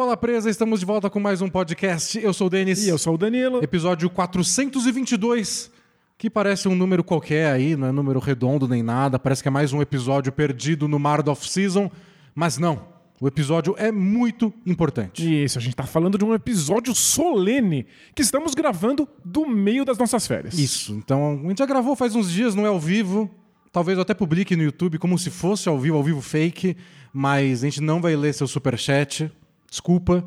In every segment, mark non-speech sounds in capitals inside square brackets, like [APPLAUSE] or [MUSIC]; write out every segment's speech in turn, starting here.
do Bola Presa, estamos de volta com mais um podcast. Eu sou o Denis. E eu sou o Danilo. Episódio 422, que parece um número qualquer aí, não é número redondo nem nada, parece que é mais um episódio perdido no mar da off-season, mas não. O episódio é muito importante. Isso, a gente tá falando de um episódio solene que estamos gravando do meio das nossas férias. Isso, então a gente já gravou faz uns dias, não é ao vivo. Talvez eu até publique no YouTube como se fosse ao vivo, ao vivo fake, mas a gente não vai ler seu superchat, desculpa.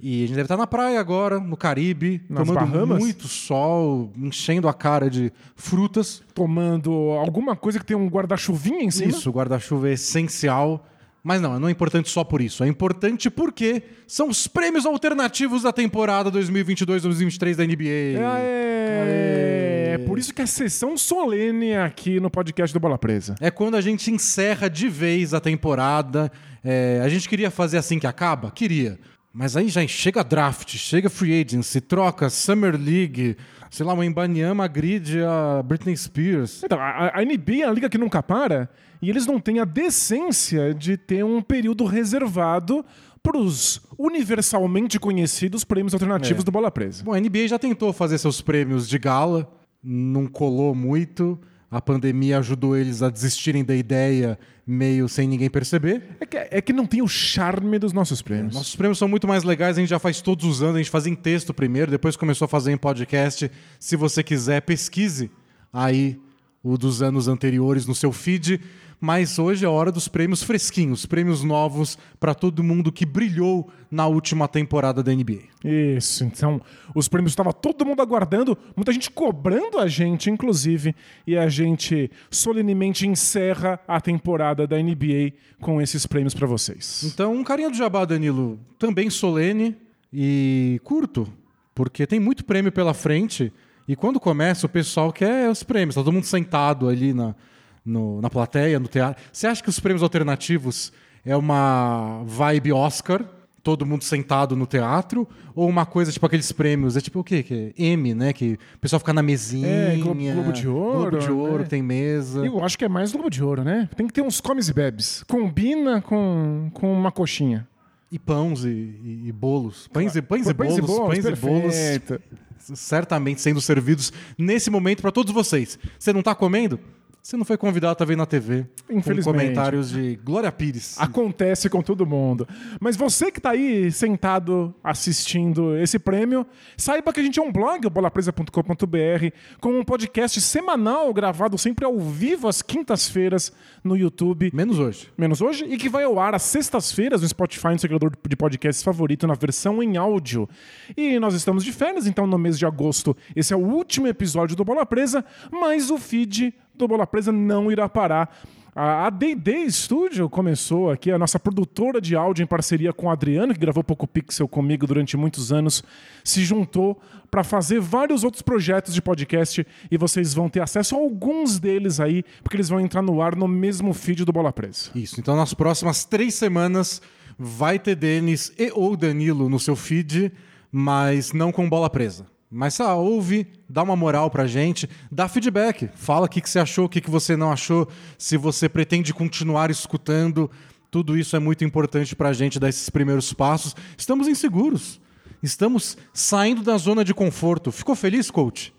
E a gente deve estar na praia agora, no Caribe, Nas tomando Bahamas? muito sol, enchendo a cara de frutas. Tomando alguma coisa que tem um guarda-chuvinha em cima. Isso, guarda-chuva é essencial. Mas não, não é importante só por isso. É importante porque são os prêmios alternativos da temporada 2022-2023 da NBA. É, é por isso que é sessão solene aqui no podcast do Bola Presa. É quando a gente encerra de vez a temporada. É, a gente queria fazer assim que acaba? Queria. Mas aí já chega draft, chega free agency, troca Summer League, sei lá, o Embanyama grid a Britney Spears. Então, a, a NBA é a liga que nunca para e eles não têm a decência de ter um período reservado para os universalmente conhecidos prêmios alternativos É. do Bola Presa. Bom, a NBA já tentou fazer seus prêmios de gala, não colou muito. A pandemia ajudou eles a desistirem da ideia meio sem ninguém perceber. É que, é que não tem o charme dos nossos prêmios. Nossos prêmios são muito mais legais, a gente já faz todos os anos, a gente fazia em texto primeiro, depois começou a fazer em podcast. Se você quiser, pesquise aí o dos anos anteriores no seu feed. Mas hoje é a hora dos prêmios fresquinhos, prêmios novos para todo mundo que brilhou na última temporada da NBA. Isso, então os prêmios estava todo mundo aguardando, muita gente cobrando a gente, inclusive, e a gente solenemente encerra a temporada da NBA com esses prêmios para vocês. Então, um carinha do Jabá, Danilo, também solene e curto, porque tem muito prêmio pela frente. E quando começa, o pessoal quer os prêmios. Tá todo mundo sentado ali na, no- na plateia, no teatro. Você acha que os prêmios alternativos é uma vibe Oscar? Todo mundo sentado no teatro? Ou uma coisa tipo aqueles prêmios? É tipo o quê? Que é M, né? Que o pessoal fica na mesinha. É, Globo- Globo de Ouro, Globo de Ouro, né? tem mesa. Eu acho que é mais Globo de Ouro, né? Tem que ter uns comes e bebes. Combina com, com uma coxinha. E pães e, e- e bolos. Pães e, pães e bolos. Pães e bolos. perfeito. certamente sendo servidos nesse momento para todos vocês. Você não tá comendo? Você não foi convidado a ver na TV. Infelizmente. Com comentários de Glória Pires. Acontece com todo mundo. Mas você que tá aí sentado assistindo esse prêmio, saiba que a gente é um blog, bolapresa.com.br, com um podcast semanal gravado sempre ao vivo às quintas-feiras no YouTube. Menos hoje. Menos hoje, e que vai ao ar às sextas-feiras no Spotify, no seu criador de podcasts favorito, na versão em áudio. E nós estamos de férias, então no mês de agosto, esse é o último episódio do Bola Presa, mas o feed do Bola Presa não irá parar. A D&D Studio começou aqui, a nossa produtora de áudio em parceria com o Adriano, que gravou Poco Pixel comigo durante muitos anos, se juntou para fazer vários outros projetos de podcast e vocês vão ter acesso a alguns deles aí, porque eles vão entrar no ar no mesmo feed do Bola Presa. Isso. Então, nas próximas três semanas, vai ter Denis e ou Danilo no seu feed, mas não com bola presa. Mas ah, ouve, dá uma moral pra gente, dá feedback, fala o que, que você achou, o que, que você não achou, se você pretende continuar escutando. Tudo isso é muito importante pra gente dar esses primeiros passos. Estamos inseguros. Estamos saindo da zona de conforto. Ficou feliz, coach?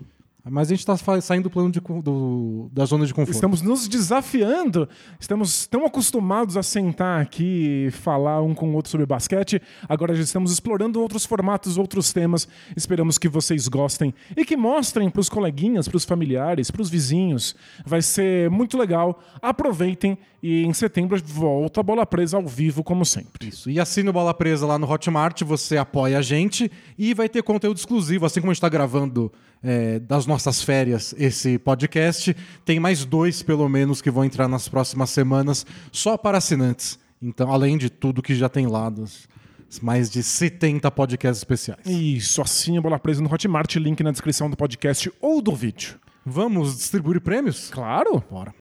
Mas a gente está saindo do plano de do- da zona de conforto. Estamos nos desafiando, estamos tão acostumados a sentar aqui e falar um com o outro sobre basquete. Agora já estamos explorando outros formatos, outros temas. Esperamos que vocês gostem e que mostrem para os coleguinhas, para os familiares, para os vizinhos. Vai ser muito legal. Aproveitem e em setembro volta a bola presa ao vivo, como sempre. Isso. E assina o Bola Presa lá no Hotmart, você apoia a gente e vai ter conteúdo exclusivo. Assim como a gente está gravando é, das nossas férias esse podcast, tem mais dois, pelo menos, que vão entrar nas próximas semanas, só para assinantes. Então, além de tudo que já tem lá, dos mais de 70 podcasts especiais. Isso, assine a bola presa no Hotmart, link na descrição do podcast ou do vídeo. Vamos distribuir prêmios? Claro. Bora.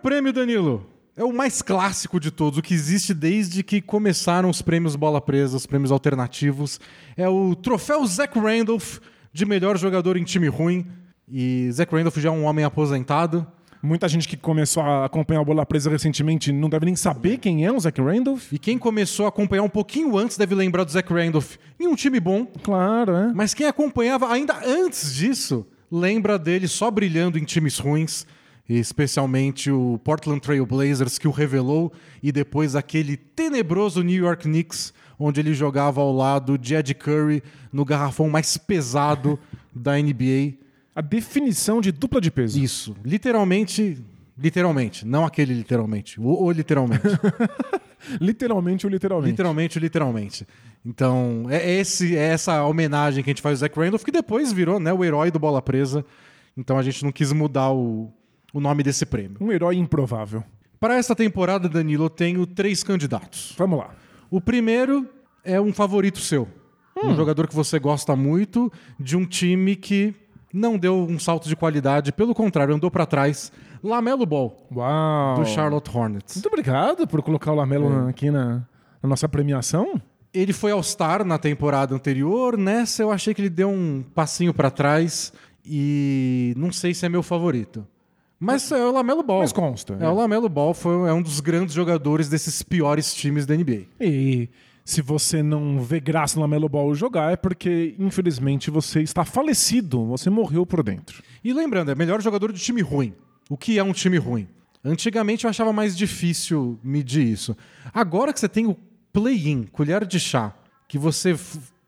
Prêmio, Danilo, é o mais clássico de todos, o que existe desde que começaram os prêmios Bola Presa, os prêmios alternativos. É o troféu Zach Randolph de melhor jogador em time ruim. E Zach Randolph já é um homem aposentado. Muita gente que começou a acompanhar a bola presa recentemente não deve nem saber quem é o Zach Randolph. E quem começou a acompanhar um pouquinho antes deve lembrar do Zach Randolph em um time bom. Claro, é. Mas quem acompanhava ainda antes disso lembra dele só brilhando em times ruins, especialmente o Portland Trail Blazers que o revelou e depois aquele tenebroso New York Knicks onde ele jogava ao lado de Ed Curry no garrafão mais pesado [LAUGHS] da NBA. A definição de dupla de peso. Isso, literalmente, literalmente, não aquele literalmente, o, o literalmente. [LAUGHS] literalmente ou literalmente? Literalmente, literalmente. Então, é, esse, é essa homenagem que a gente faz ao Zach Randolph, que depois virou né, o herói do Bola Presa. Então a gente não quis mudar o, o nome desse prêmio. Um herói improvável. Para essa temporada, Danilo, eu tenho três candidatos. Vamos lá. O primeiro é um favorito seu. Um jogador que você gosta muito, de um time que não deu um salto de qualidade, pelo contrário, andou para trás. Lamelo Ball, Uau. do Charlotte Hornets. Muito obrigado por colocar o Lamelo É. aqui na, na nossa premiação. Ele foi All-Star na temporada anterior, nessa eu achei que ele deu um passinho para trás e não sei se é meu favorito. Mas é o Lamelo Ball. Mas consta. É, o Lamelo Ball foi, é um dos grandes jogadores desses piores times da NBA. E se você não vê graça no Lamelo Ball jogar, é porque, infelizmente, você está falecido. Você morreu por dentro. E lembrando, é melhor jogador de time ruim. O que é um time ruim? Antigamente eu achava mais difícil medir isso. Agora que você tem o play-in, colher de chá, que você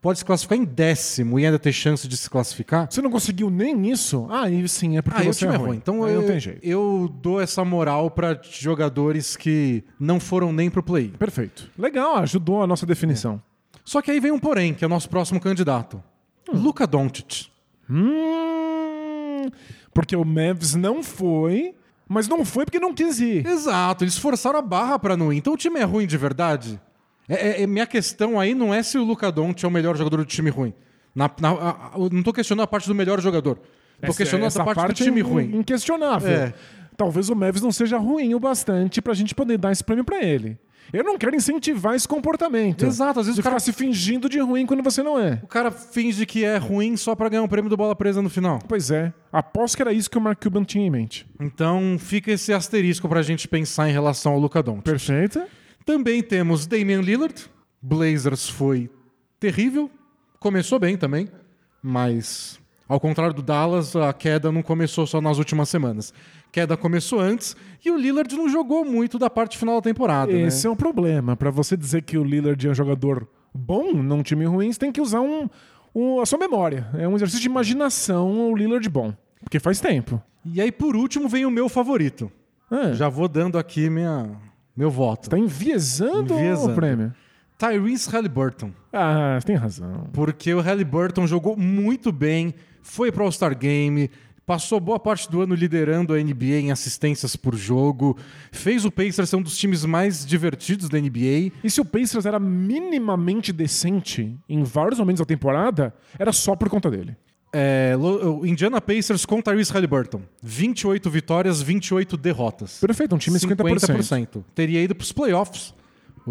pode se classificar em décimo e ainda ter chance de se classificar, Você não conseguiu nem isso? Ah, aí sim, é porque o você time é é ruim. ruim. Então Aí eu, não tem jeito. eu dou essa moral para jogadores que não foram nem pro play-in. Perfeito. Legal, ajudou a nossa definição. Só que aí vem um porém, que é o nosso próximo candidato. Luca Doncic. Hum, porque o Mavs não foi, mas não foi porque não quis ir. Exato, eles forçaram a barra pra não ir. Então o time é ruim de verdade? É, é- é- minha questão aí não é se o Luca Doncic é o melhor jogador do time ruim. Na- na- a- a- não tô questionando a parte do melhor jogador. Tô Essa- questionando essa a parte, do time é ruim. Inquestionável. É. Talvez o Mavs não seja ruim o bastante pra gente poder dar esse prêmio pra ele. Eu não quero incentivar esse comportamento. Exato, às vezes o cara- se fingindo de ruim quando você não é. O cara finge que é ruim só pra ganhar um prêmio do Bola Presa no final. Pois é. Aposto que era isso que o Mark Cuban tinha em mente. Então fica esse asterisco pra gente pensar em relação ao Luca Doncic. Perfeito. Também temos Damian Lillard. Blazers foi terrível. Começou bem também, mas ao contrário do Dallas, a queda não começou só nas últimas semanas. Queda começou antes e o Lillard não jogou muito da parte final da temporada. Esse né? é um problema. Pra você dizer que o Lillard é um jogador bom num time ruim, você tem que usar um, um- a sua memória. É um exercício de imaginação o Lillard bom. Porque faz tempo. E aí, por último, vem o meu favorito. Ah, Já vou dando aqui minha, meu voto. Tá enviesando, Enviesando. o prêmio. Tyrese Halliburton. Ah, tem razão. Porque o Halliburton jogou muito bem, foi pro All-Star Game, passou boa parte do ano liderando a NBA em assistências por jogo, fez o Pacers ser um dos times mais divertidos da NBA. E se o Pacers era minimamente decente em vários momentos da temporada, era só por conta dele. É, Indiana Pacers com Tyrese Halliburton. 28 vitórias, 28 derrotas. Perfeito, um time 50%. 50%. Teria ido pros playoffs.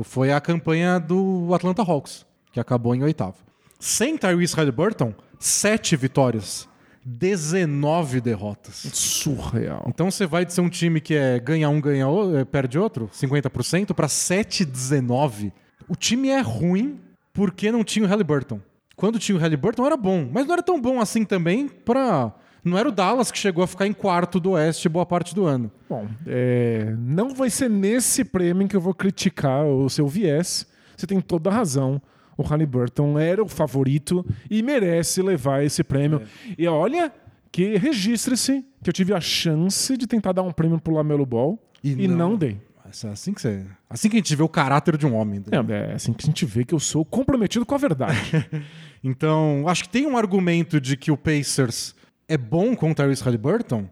Foi a campanha do Atlanta Hawks, que acabou em oitavo. Sem Tyrese Halliburton, 7 vitórias, 19 derrotas. Surreal. Então você vai de ser um time que é ganha um, ganha o- é, perde outro, 50%, para 7-19. O time é ruim porque não tinha o Halliburton. Quando tinha o Halliburton era bom, mas não era tão bom assim também para Não era o Dallas que chegou a ficar em quarto do Oeste boa parte do ano. Bom, é, não vai ser nesse prêmio que eu vou criticar o seu viés. Você tem toda a razão. O Halliburton era o favorito e merece levar esse prêmio. E olha que registre-se que eu tive a chance de tentar dar um prêmio pro Lamelo Ball E e, não. não. dei. É assim que, você, assim que a gente vê o caráter de um homem. É, é assim que a gente vê que eu sou comprometido com a verdade. [LAUGHS] Então, acho que tem um argumento de que o Pacers é bom com o Tyrese Halliburton,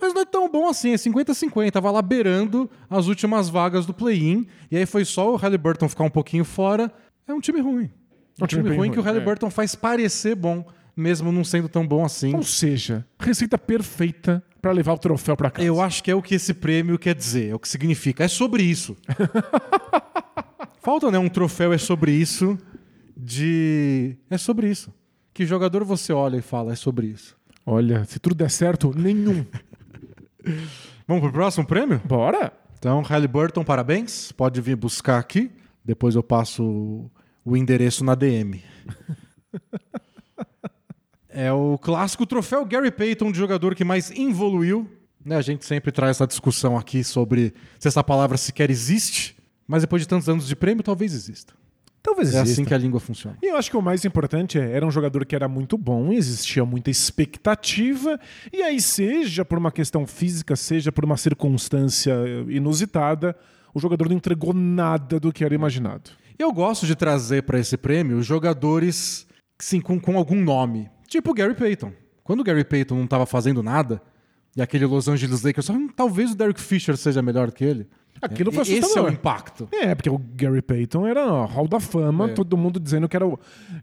mas não é tão bom assim, é 50-50. Tava lá beirando as últimas vagas do play-in, e aí foi só o Halliburton ficar um pouquinho fora. É um time ruim. É um, Um time, time bem ruim que o ruim, Halliburton faz parecer bom mesmo não sendo tão bom assim. Ou seja, receita perfeita para levar o troféu para casa. Eu acho que é o que esse prêmio quer dizer, é o que significa. É sobre isso. [LAUGHS] Falta, né? Um troféu é sobre isso. De. É sobre isso. Que jogador você olha e fala, é sobre isso. Olha, se tudo der certo, nenhum. [LAUGHS] Vamos pro próximo prêmio? Bora! Então, Halliburton, parabéns. Pode vir buscar aqui. Depois eu passo o endereço na DM. [LAUGHS] é o clássico troféu Gary Payton de jogador que mais evoluiu. Né, a gente sempre traz essa discussão aqui sobre se essa palavra sequer existe, mas depois de tantos anos de prêmio, talvez exista. Talvez É exista. assim que a língua funciona. E eu acho que o mais importante é, era um jogador que era muito bom, existia muita expectativa, e aí, seja por uma questão física, seja por uma circunstância inusitada, o jogador não entregou nada do que era imaginado. Eu gosto de trazer para esse prêmio jogadores sim, com, com algum nome. Tipo o Gary Payton. Quando o Gary Payton não estava fazendo nada, e aquele Los Angeles Lakers, hum, talvez o Derek Fisher seja melhor que ele. Aquilo foi Esse é o assustador. impacto. É, porque o Gary Payton era Hall da Fama, É. todo mundo dizendo que era o...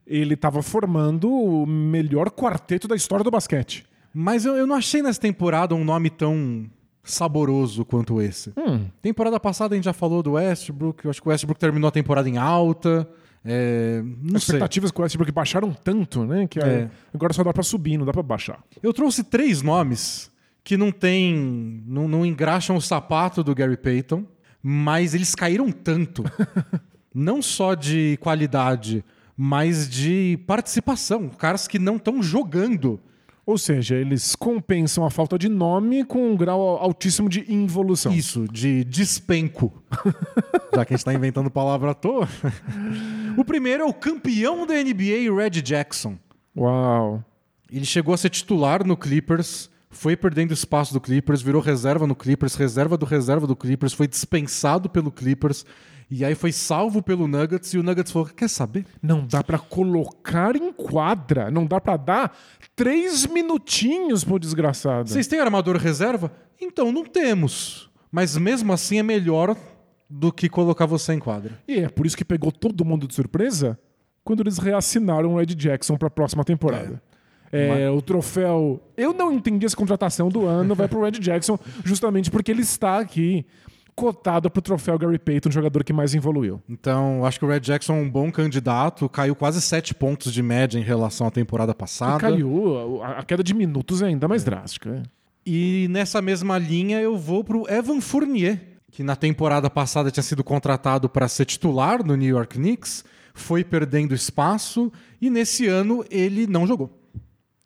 ele estava formando o melhor quarteto da história do basquete. Mas eu, eu não achei nessa temporada um nome tão saboroso quanto esse. Hum. Temporada passada a gente já falou do Westbrook. Eu acho que o Westbrook terminou a temporada em alta. É, não As sei. expectativas com o Westbrook baixaram tanto, né? Que É. agora só dá pra subir, não dá pra baixar. Eu trouxe três nomes que não tem. Não, não engraxam o sapato do Gary Payton, mas eles caíram tanto. [LAUGHS] não só de qualidade, mas de participação. Caras que não estão jogando. Ou seja, eles compensam a falta de nome com um grau altíssimo de involução. Isso, de despenco. [LAUGHS] Já que a gente tá inventando palavra à toa. [LAUGHS] o primeiro é o campeão da NBA, Red Jackson. Uau. Ele chegou a ser titular no Clippers, foi perdendo espaço do Clippers, virou reserva no Clippers, reserva do reserva do Clippers, foi dispensado pelo Clippers e aí foi salvo pelo Nuggets e o Nuggets falou: "Quer saber? Não dá pra colocar em quadra. Não dá pra dar três minutinhos pro desgraçado. Vocês têm armador reserva? Então não temos. Mas mesmo assim é melhor do que colocar você em quadra. E é por isso que pegou todo mundo de surpresa quando eles reassinaram o Ed Jackson pra próxima temporada. É, O troféu. Eu não entendi essa contratação do ano, vai pro Ed Jackson, [LAUGHS] justamente porque ele está aqui cotado pro troféu Gary Payton, jogador que mais evoluiu. Então, acho que o Red Jackson é um bom candidato, caiu quase 7 pontos de média em relação à temporada E passada. caiu, a, a queda de minutos é ainda mais drástica. é. E nessa mesma linha eu vou pro Evan Fournier, que na temporada passada tinha sido contratado para ser titular no New York Knicks, foi perdendo espaço e nesse ano ele não jogou.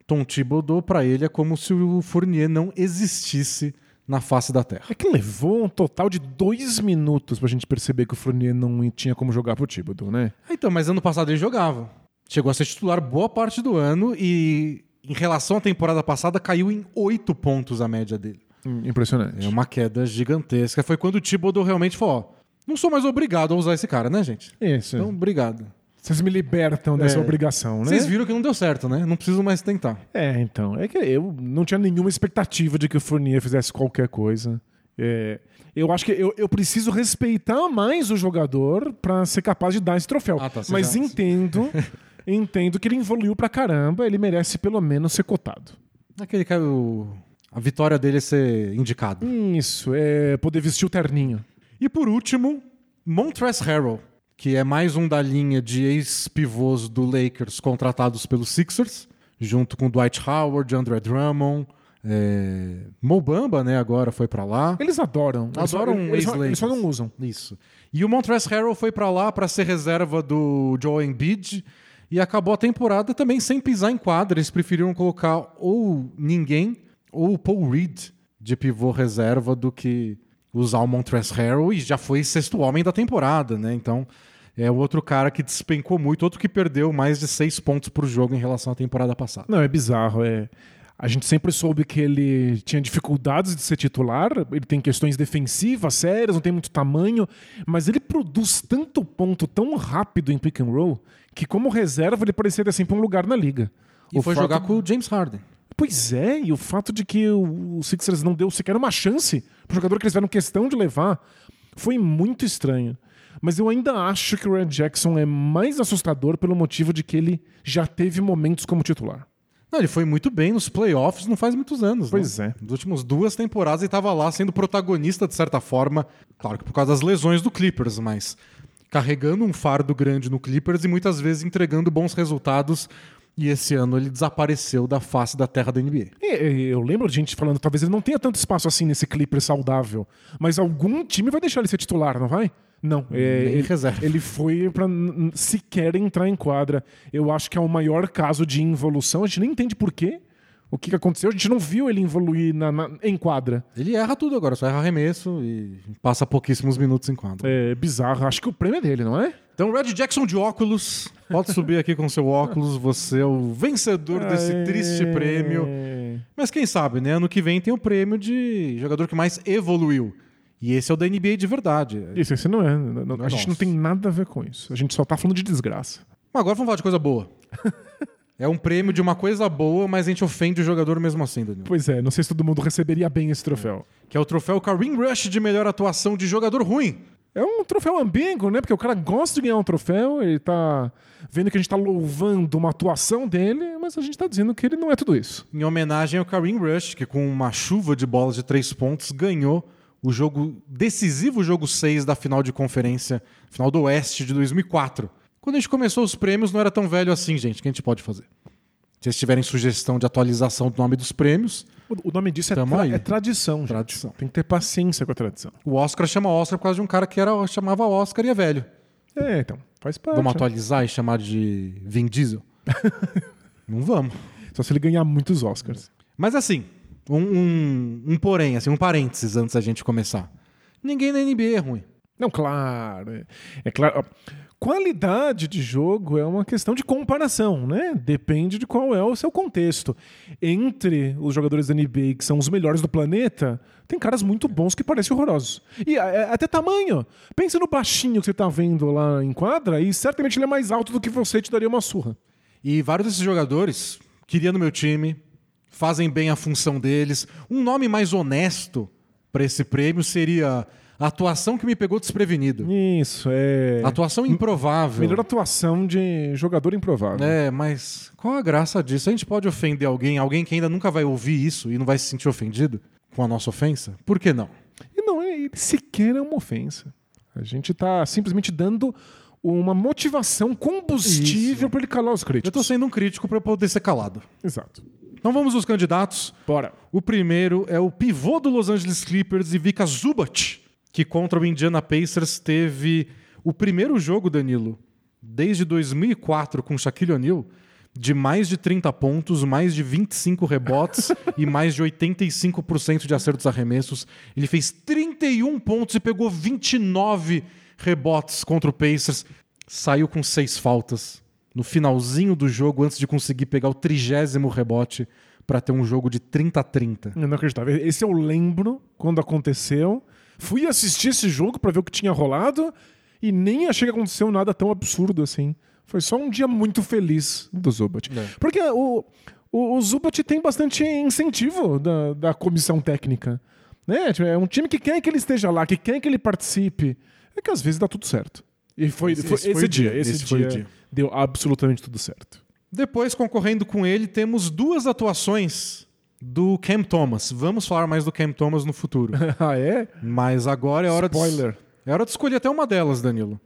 Tom Thibodeau para ele é como se o Fournier não existisse na face da Terra. É que levou um total de dois minutos pra gente perceber que o Fournier não tinha como jogar pro Thibodeau, né? Então, mas ano passado ele jogava. Chegou a ser titular boa parte do ano e em relação à temporada passada caiu em 8 pontos a média dele. Impressionante. É uma queda gigantesca. Foi quando o Thibodeau realmente falou: ó, não sou mais obrigado a usar esse cara, né, gente? Isso. Então, obrigado. Vocês me libertam dessa É. obrigação, né? Vocês viram que não deu certo, né? Não preciso mais tentar. É, então. É que eu não tinha nenhuma expectativa de que o Fournier fizesse qualquer coisa. É, eu acho que eu, eu preciso respeitar mais o jogador pra ser capaz de dar esse troféu. Ah, tá, Mas já- entendo, [LAUGHS] entendo que ele evoluiu pra caramba, ele merece pelo menos ser cotado. Aquele cara, o- a vitória dele é ser indicado. Isso, é poder vestir o terninho. E por último, Montrezl Harrell, que é mais um da linha de ex-pivôs do Lakers contratados pelos Sixers, junto com Dwight Howard, Andre Drummond, é... Mo Bamba, né, agora foi pra lá. Eles adoram. Adoram eles, só, eles só não usam. Isso. E o Montrezl Harrell foi pra lá pra ser reserva do Joel Embiid e acabou a temporada também sem pisar em quadra. Eles preferiram colocar ou ninguém ou o Paul Reed de pivô reserva do que usar o Montrezl Harrell e já foi sexto homem da temporada, né? Então é outro cara que despencou muito, outro que perdeu mais de seis pontos por jogo em relação à temporada passada. Não, é bizarro. É... A gente sempre soube que ele tinha dificuldades de ser titular, ele tem questões defensivas sérias, não tem muito tamanho, mas ele produz tanto ponto tão rápido em pick and roll que, como reserva, ele parecia ter sempre um lugar na liga. E O foi fato- jogar com o James Harden. Pois é, e o fato de que o Sixers não deu sequer uma chance pro jogador que eles tiveram questão de levar foi muito estranho. Mas eu ainda acho que o Red Jackson é mais assustador pelo motivo de que ele já teve momentos como titular. Não, ele foi muito bem nos playoffs não faz muitos anos. Pois né? é. Nas últimas duas temporadas ele estava lá sendo protagonista de certa forma. Claro que por causa das lesões do Clippers, mas carregando um fardo grande no Clippers e muitas vezes entregando bons resultados. E esse ano ele desapareceu da face da terra da NBA. E, e, eu lembro de gente falando, talvez ele não tenha tanto espaço assim nesse Clipper saudável, mas algum time vai deixar ele ser titular, não vai? Não, é, ele, reserva. ele foi n- sequer entrar em quadra. Eu acho que é o maior caso de involução. A gente nem entende por quê. O que, que aconteceu? A gente não viu ele evoluir na- na- em quadra. Ele erra tudo agora, só erra arremesso e passa pouquíssimos minutos em quadra. É bizarro. Acho que o prêmio é dele, não é? Então, Red Jackson de óculos, pode subir aqui com seu óculos, você é o vencedor desse Aê. triste prêmio. Mas quem sabe, né? Ano que vem tem o prêmio de jogador que mais evoluiu. E esse é o da NBA de verdade. Isso, esse não é. Não- não- a gente não tem nada a ver com isso. A gente só tá falando de desgraça. Mas agora vamos falar de coisa boa. [LAUGHS] é um prêmio de uma coisa boa, mas a gente ofende o jogador mesmo assim, Danilo. Pois é, não sei se todo mundo receberia bem esse troféu. Que é o troféu Kareem Rush de melhor atuação de jogador ruim. É um troféu ambíguo, né? Porque o cara gosta de ganhar um troféu, ele tá vendo que a gente tá louvando uma atuação dele, mas a gente tá dizendo que ele não é tudo isso. Em homenagem ao Kareem Rush, que com uma chuva de bolas de três pontos ganhou o jogo decisivo jogo 6 da final de conferência, final do Oeste de 2004. Quando a gente começou os prêmios, não era tão velho assim, gente. O que a gente pode fazer? Se vocês tiverem sugestão de atualização do nome dos prêmios, O, nome disso é, tra- é tradição, gente. Tradição. Tem que ter paciência com a tradição. o Oscar chama Oscar por causa de um cara que era, chamava Oscar e é velho. É, então, faz parte. Vamos né? atualizar e chamar de Vin Diesel? [LAUGHS] não vamos. Só se ele ganhar muitos Oscars. Mas assim, um, um, um porém, assim, um parênteses antes da gente começar. Ninguém na NBA é ruim. Não, claro. É, é claro. ó, Qualidade de jogo é uma questão de comparação, né? Depende de qual é o seu contexto. Entre os jogadores da NBA que são os melhores do planeta, tem caras muito bons que parecem horrorosos. E é, até tamanho. Pensa no baixinho que você tá vendo lá em quadra e certamente ele é mais alto do que você te daria uma surra. E vários desses jogadores queria no meu time, fazem bem a função deles. Um nome mais honesto para esse prêmio seria atuação que me pegou desprevenido. Isso, é. Atuação improvável. Melhor atuação de jogador improvável. É, mas qual a graça disso? A gente pode ofender alguém, alguém que ainda nunca vai ouvir isso e não vai se sentir ofendido com a nossa ofensa? Por que não? E não é sequer é uma ofensa. A gente tá simplesmente dando uma motivação combustível para ele calar os Eu críticos. tô sendo um crítico para poder ser calado. Exato. Então vamos aos candidatos. Bora. O primeiro é o pivô do Los Angeles Clippers, Ivica Zubat, que contra o Indiana Pacers teve o primeiro jogo, Danilo, desde 2004 com Shaquille O'Neal, de mais de 30 pontos, mais de 25 rebotes [LAUGHS] e mais de 85% de acertos arremessos. Ele fez 31 pontos e pegou 29 rebotes contra o Pacers. Saiu com seis faltas no finalzinho do jogo antes de conseguir pegar o trigésimo rebote para ter um jogo de 30 a 30. Eu não acreditava. Esse eu lembro quando aconteceu. Fui assistir esse jogo para ver o que tinha rolado e nem achei que aconteceu nada tão absurdo assim. Foi só um dia muito feliz do Zubat. É. Porque o, o, o Zubat tem bastante incentivo da, da comissão técnica. Né? Tipo, É um time que quer que ele esteja lá, que quer que ele participe. É que às vezes dá tudo certo. E foi Esse- foi esse esse, dia, dia, esse, esse foi o dia dia. deu absolutamente tudo certo. Depois, concorrendo com ele, temos duas atuações do Cam Thomas. Vamos falar mais do Cam Thomas no futuro. [LAUGHS] ah, é? Mas agora é hora Spoiler. de. É hora de escolher até uma delas, Danilo.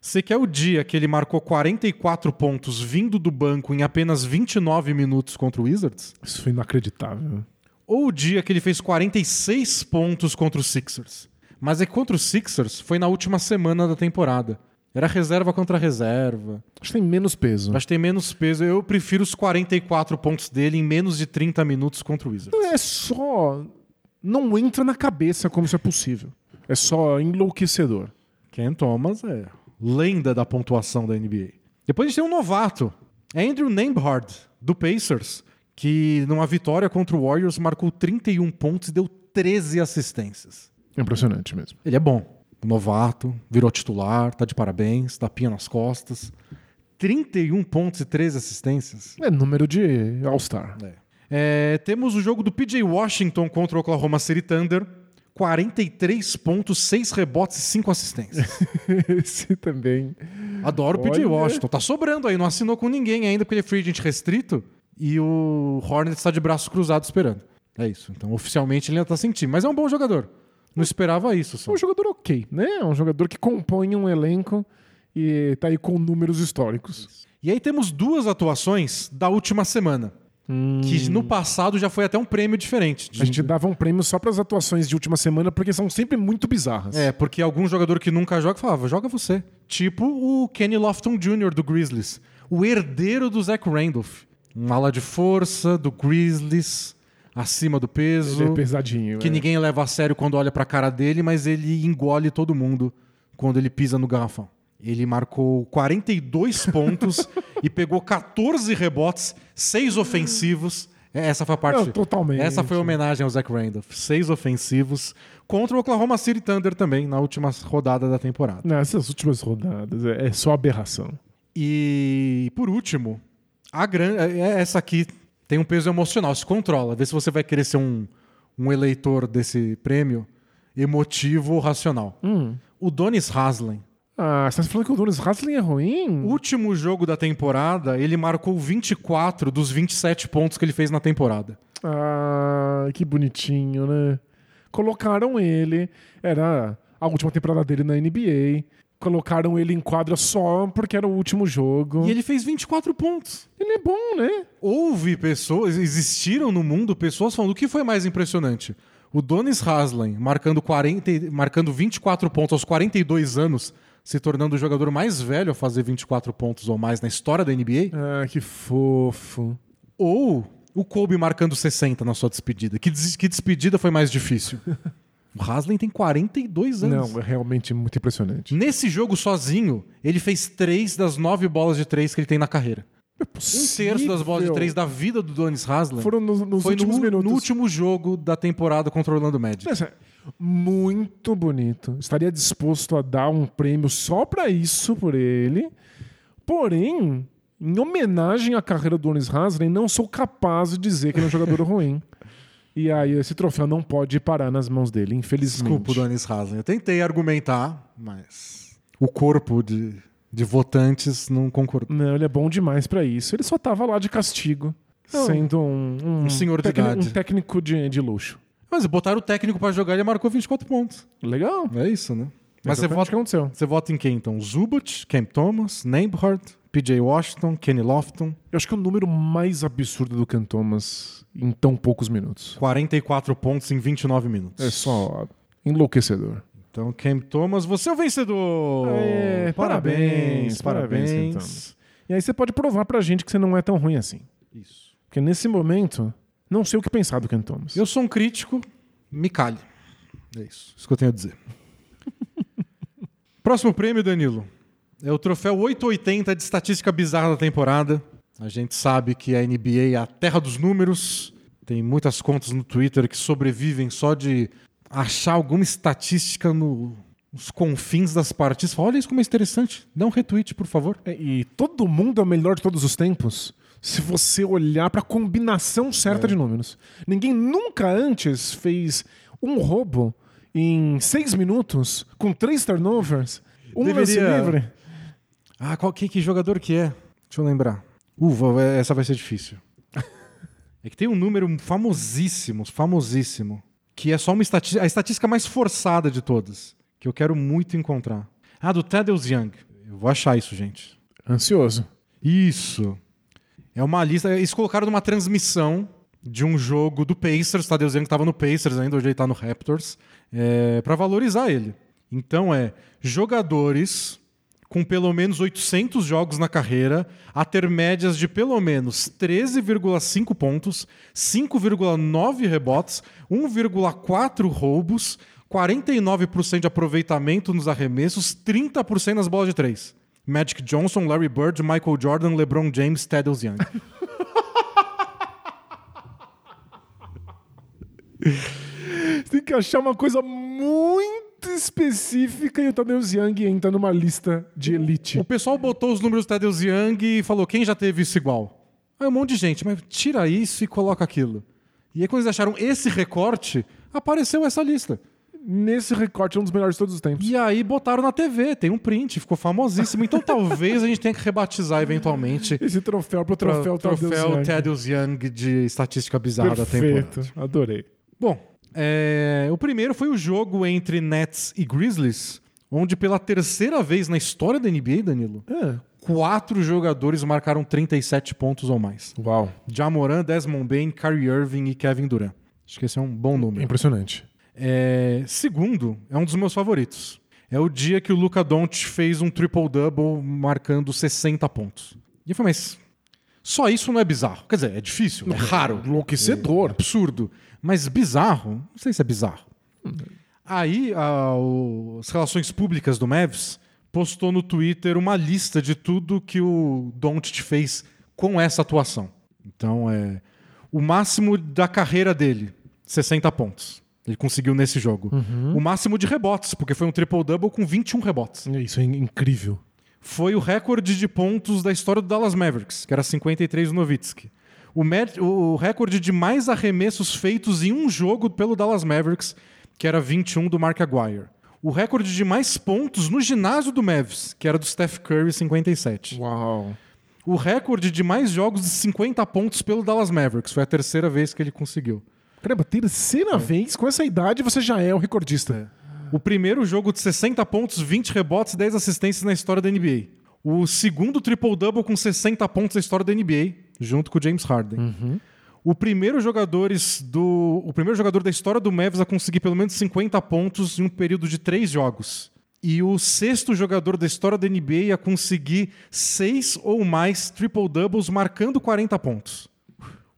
Você quer o dia que ele marcou 44 pontos vindo do banco em apenas 29 minutos contra o Wizards? Isso foi inacreditável. Ou o dia que ele fez 46 pontos contra os Sixers? Mas é que contra os Sixers foi na última semana da temporada. Era reserva contra reserva. Acho que tem menos peso. Acho que tem menos peso. Eu prefiro os 44 pontos dele em menos de 30 minutos contra o Wizards. Não é só. Não entra na cabeça como isso é possível. É só enlouquecedor. Ken Thomas é lenda da pontuação da NBA. Depois a gente tem um novato, Andrew Nembhard, do Pacers, que numa vitória contra o Warriors marcou 31 pontos e deu 13 assistências. Impressionante mesmo. Ele é bom. Novato, virou titular, tá de parabéns, tapinha nas costas. 31 pontos e 13 assistências. É número de All-Star. É, temos o jogo do PJ Washington contra o Oklahoma City Thunder. 43 pontos, 6 rebotes e 5 assistências. [LAUGHS] Esse também. Adoro o PJ. Washington. Tá sobrando aí, não assinou com ninguém ainda porque ele é free agent restrito. e o Hornets está de braços cruzados esperando. É isso. Então, oficialmente, ele ainda tá sem time. Mas é um bom jogador. Não esperava isso. É Só. um jogador ok, né? É um jogador que compõe um elenco e tá aí com números históricos. E aí temos duas atuações da última semana. Que no passado já foi até um prêmio diferente. A gente dava um prêmio só para as atuações de última semana, porque são sempre muito bizarras. É, porque algum jogador que nunca joga falava, joga você. Tipo o Kenny Lofton Jr. do Grizzlies. O herdeiro do Zach Randolph. Um ala de força do Grizzlies, acima do peso. Ele é pesadinho. que é. ninguém leva a sério quando olha pra cara dele, mas ele engole todo mundo quando ele pisa no garrafão. Ele marcou 42 [LAUGHS] pontos e pegou 14 rebotes, 6 ofensivos. É, Essa foi a parte. Não, totalmente. Essa foi a homenagem ao Zach Randolph. Seis ofensivos contra o Oklahoma City Thunder também na última rodada da temporada. Nessas últimas rodadas, é, é só aberração. E por último, a gran... é- essa aqui tem um peso emocional, se controla. Vê se você vai querer ser um, um eleitor desse prêmio emotivo ou racional. Hum. O Donis Haslem, Ah, você tá falando que o Donis Haslem é ruim? último jogo da temporada, ele marcou 24 dos 27 pontos que ele fez na temporada. Ah, que bonitinho, né? Colocaram ele, era a última temporada dele na NBA. Colocaram ele em quadra só porque era o último jogo. E ele fez 24 pontos. Ele é bom, né? Houve pessoas, existiram no mundo pessoas falando o que foi mais impressionante. O Donis Haslem marcando, 40, e- marcando 24 pontos aos 42 anos, se tornando o jogador mais velho a fazer 24 pontos ou mais na história da NBA, Ah, que fofo. ou o Kobe marcando 60 na sua despedida. Que, des- que despedida foi mais difícil? [LAUGHS] o Haslem tem 42 anos. Não, é realmente muito impressionante. Nesse jogo sozinho, ele fez três das nove bolas de três que ele tem na carreira. É Um terço das bolas de três da vida do Donis Haslem foram nos, nos foi últimos no, minutos. no último jogo da temporada contra o Orlando Magic. Essa- Muito bonito. Estaria disposto a dar um prêmio só pra isso por ele. Porém, em homenagem à carreira do Onis Haslem, não sou capaz de dizer que ele é um jogador [LAUGHS] ruim. E aí esse troféu não pode parar nas mãos dele, infelizmente. Desculpa o Donis Haslem. Eu tentei argumentar, mas o corpo de, de votantes não concordou. Não, ele é bom demais pra isso. Ele só tava lá de castigo, Não. sendo um, um, Um senhor de técnico- idade. um técnico de, de luxo. Mas botaram o técnico pra jogar e ele marcou 24 pontos. Legal. É isso, né? Mas você Exatamente vota, que aconteceu. você vota em quem então? Zubat, Cam Thomas, Nembhard, PJ Washington, Kenny Lofton. Eu acho que é o número mais absurdo do Ken Thomas em tão poucos minutos. 44 pontos em 29 minutos. É só enlouquecedor. Então, Cam Thomas, você é o vencedor! É, parabéns, parabéns, parabéns, parabéns. Thomas. E aí você pode provar pra gente que você não é tão ruim assim. Isso. Porque nesse momento, não sei o que pensar do Ken Thomas. Eu sou um crítico, me cale. É isso, isso que eu tenho a dizer. [LAUGHS] Próximo prêmio, Danilo, é o troféu 880 de estatística bizarra da temporada. A gente sabe que a NBA é a terra dos números. Tem muitas contas no Twitter que sobrevivem só de achar alguma estatística no- nos confins das partidas. Fala, Olha isso como é interessante. Dá um retweet, por favor. É, E todo mundo é o melhor de todos os tempos se você olhar pra combinação É. certa de números. Ninguém nunca antes fez um roubo em seis minutos com três turnovers, um lance Deveria- livre. Ah, qual que, que jogador que é? Deixa eu lembrar. Uva, essa vai ser difícil. [LAUGHS] É que tem um número famosíssimo, famosíssimo, que é só uma estatística, a estatística mais forçada de todas, que eu quero muito encontrar. Ah, do Thaddeus Young. Eu vou achar isso, gente. Ansioso. Isso. É uma lista. Eles colocaram numa transmissão de um jogo do Pacers. Tadeusz Young estava no Pacers ainda, hoje ele está no Raptors. É, para valorizar ele. Então é jogadores com pelo menos 800 jogos na carreira a ter médias de pelo menos 13,5 pontos, 5,9 rebotes, 1,4 roubos, 49% de aproveitamento nos arremessos, 30% nas bolas de três. Magic Johnson, Larry Bird, Michael Jordan, LeBron James, Tedros Young. [LAUGHS] Tem que achar uma coisa muito específica e o Tadeusz Young entra numa lista de elite. O pessoal botou os números do Tedros Young e falou: quem já teve isso igual? Aí um monte de gente, mas tira isso e coloca aquilo. E aí, quando eles acharam esse recorte, apareceu essa lista. Nesse recorte, é um dos melhores de todos os tempos. E aí botaram na TV, tem um print, ficou famosíssimo. Então [LAUGHS] talvez a gente tenha que rebatizar eventualmente Esse troféu pro troféu, troféu Tadeusz Young. De estatística bizarra da temporada. Perfeito, adorei. Bom, é, o primeiro foi o jogo entre Nets e Grizzlies, onde pela terceira vez na história da NBA, Danilo, É. quatro jogadores marcaram 37 pontos ou mais. Uau, Jamoran, Desmond Bain, Kyrie Irving e Kevin Durant. Acho que esse é um bom número. impressionante. É, segundo, é um dos meus favoritos. É o dia que o Luca Doncic fez um triple-double marcando 60 pontos. E eu falei, mas só isso não é bizarro. Quer dizer, é difícil, é raro. Enlouquecedor. absurdo. Mas bizarro, não sei se é bizarro. Aí, a- o- as relações públicas do Mavs postou no Twitter uma lista de tudo que o Doncic fez com essa atuação. Então, é o máximo da carreira dele, 60 pontos. Ele conseguiu nesse jogo. O máximo de rebotes, porque foi um triple-double com 21 rebotes. Isso é incrível. Foi o recorde de pontos da história do Dallas Mavericks, que era 53 do Nowitzki. O, o recorde de mais arremessos feitos em um jogo pelo Dallas Mavericks, que era 21 do Mark Aguirre. O recorde de mais pontos no ginásio do Mavs, que era do Steph Curry, 57. Uau. O recorde de mais jogos de 50 pontos pelo Dallas Mavericks. Foi a terceira vez que ele conseguiu. Caramba, terceira vez, com essa idade, você já é o recordista. O primeiro jogo de 60 pontos, 20 rebotes, 10 assistências na história da NBA. O segundo triple-double com 60 pontos na história da NBA, junto com o James Harden. O primeiro jogadores do, o primeiro jogador da história do Mavs a conseguir pelo menos 50 pontos em um período de três jogos. E o sexto jogador da história da NBA a conseguir seis ou mais triple-doubles marcando 40 pontos.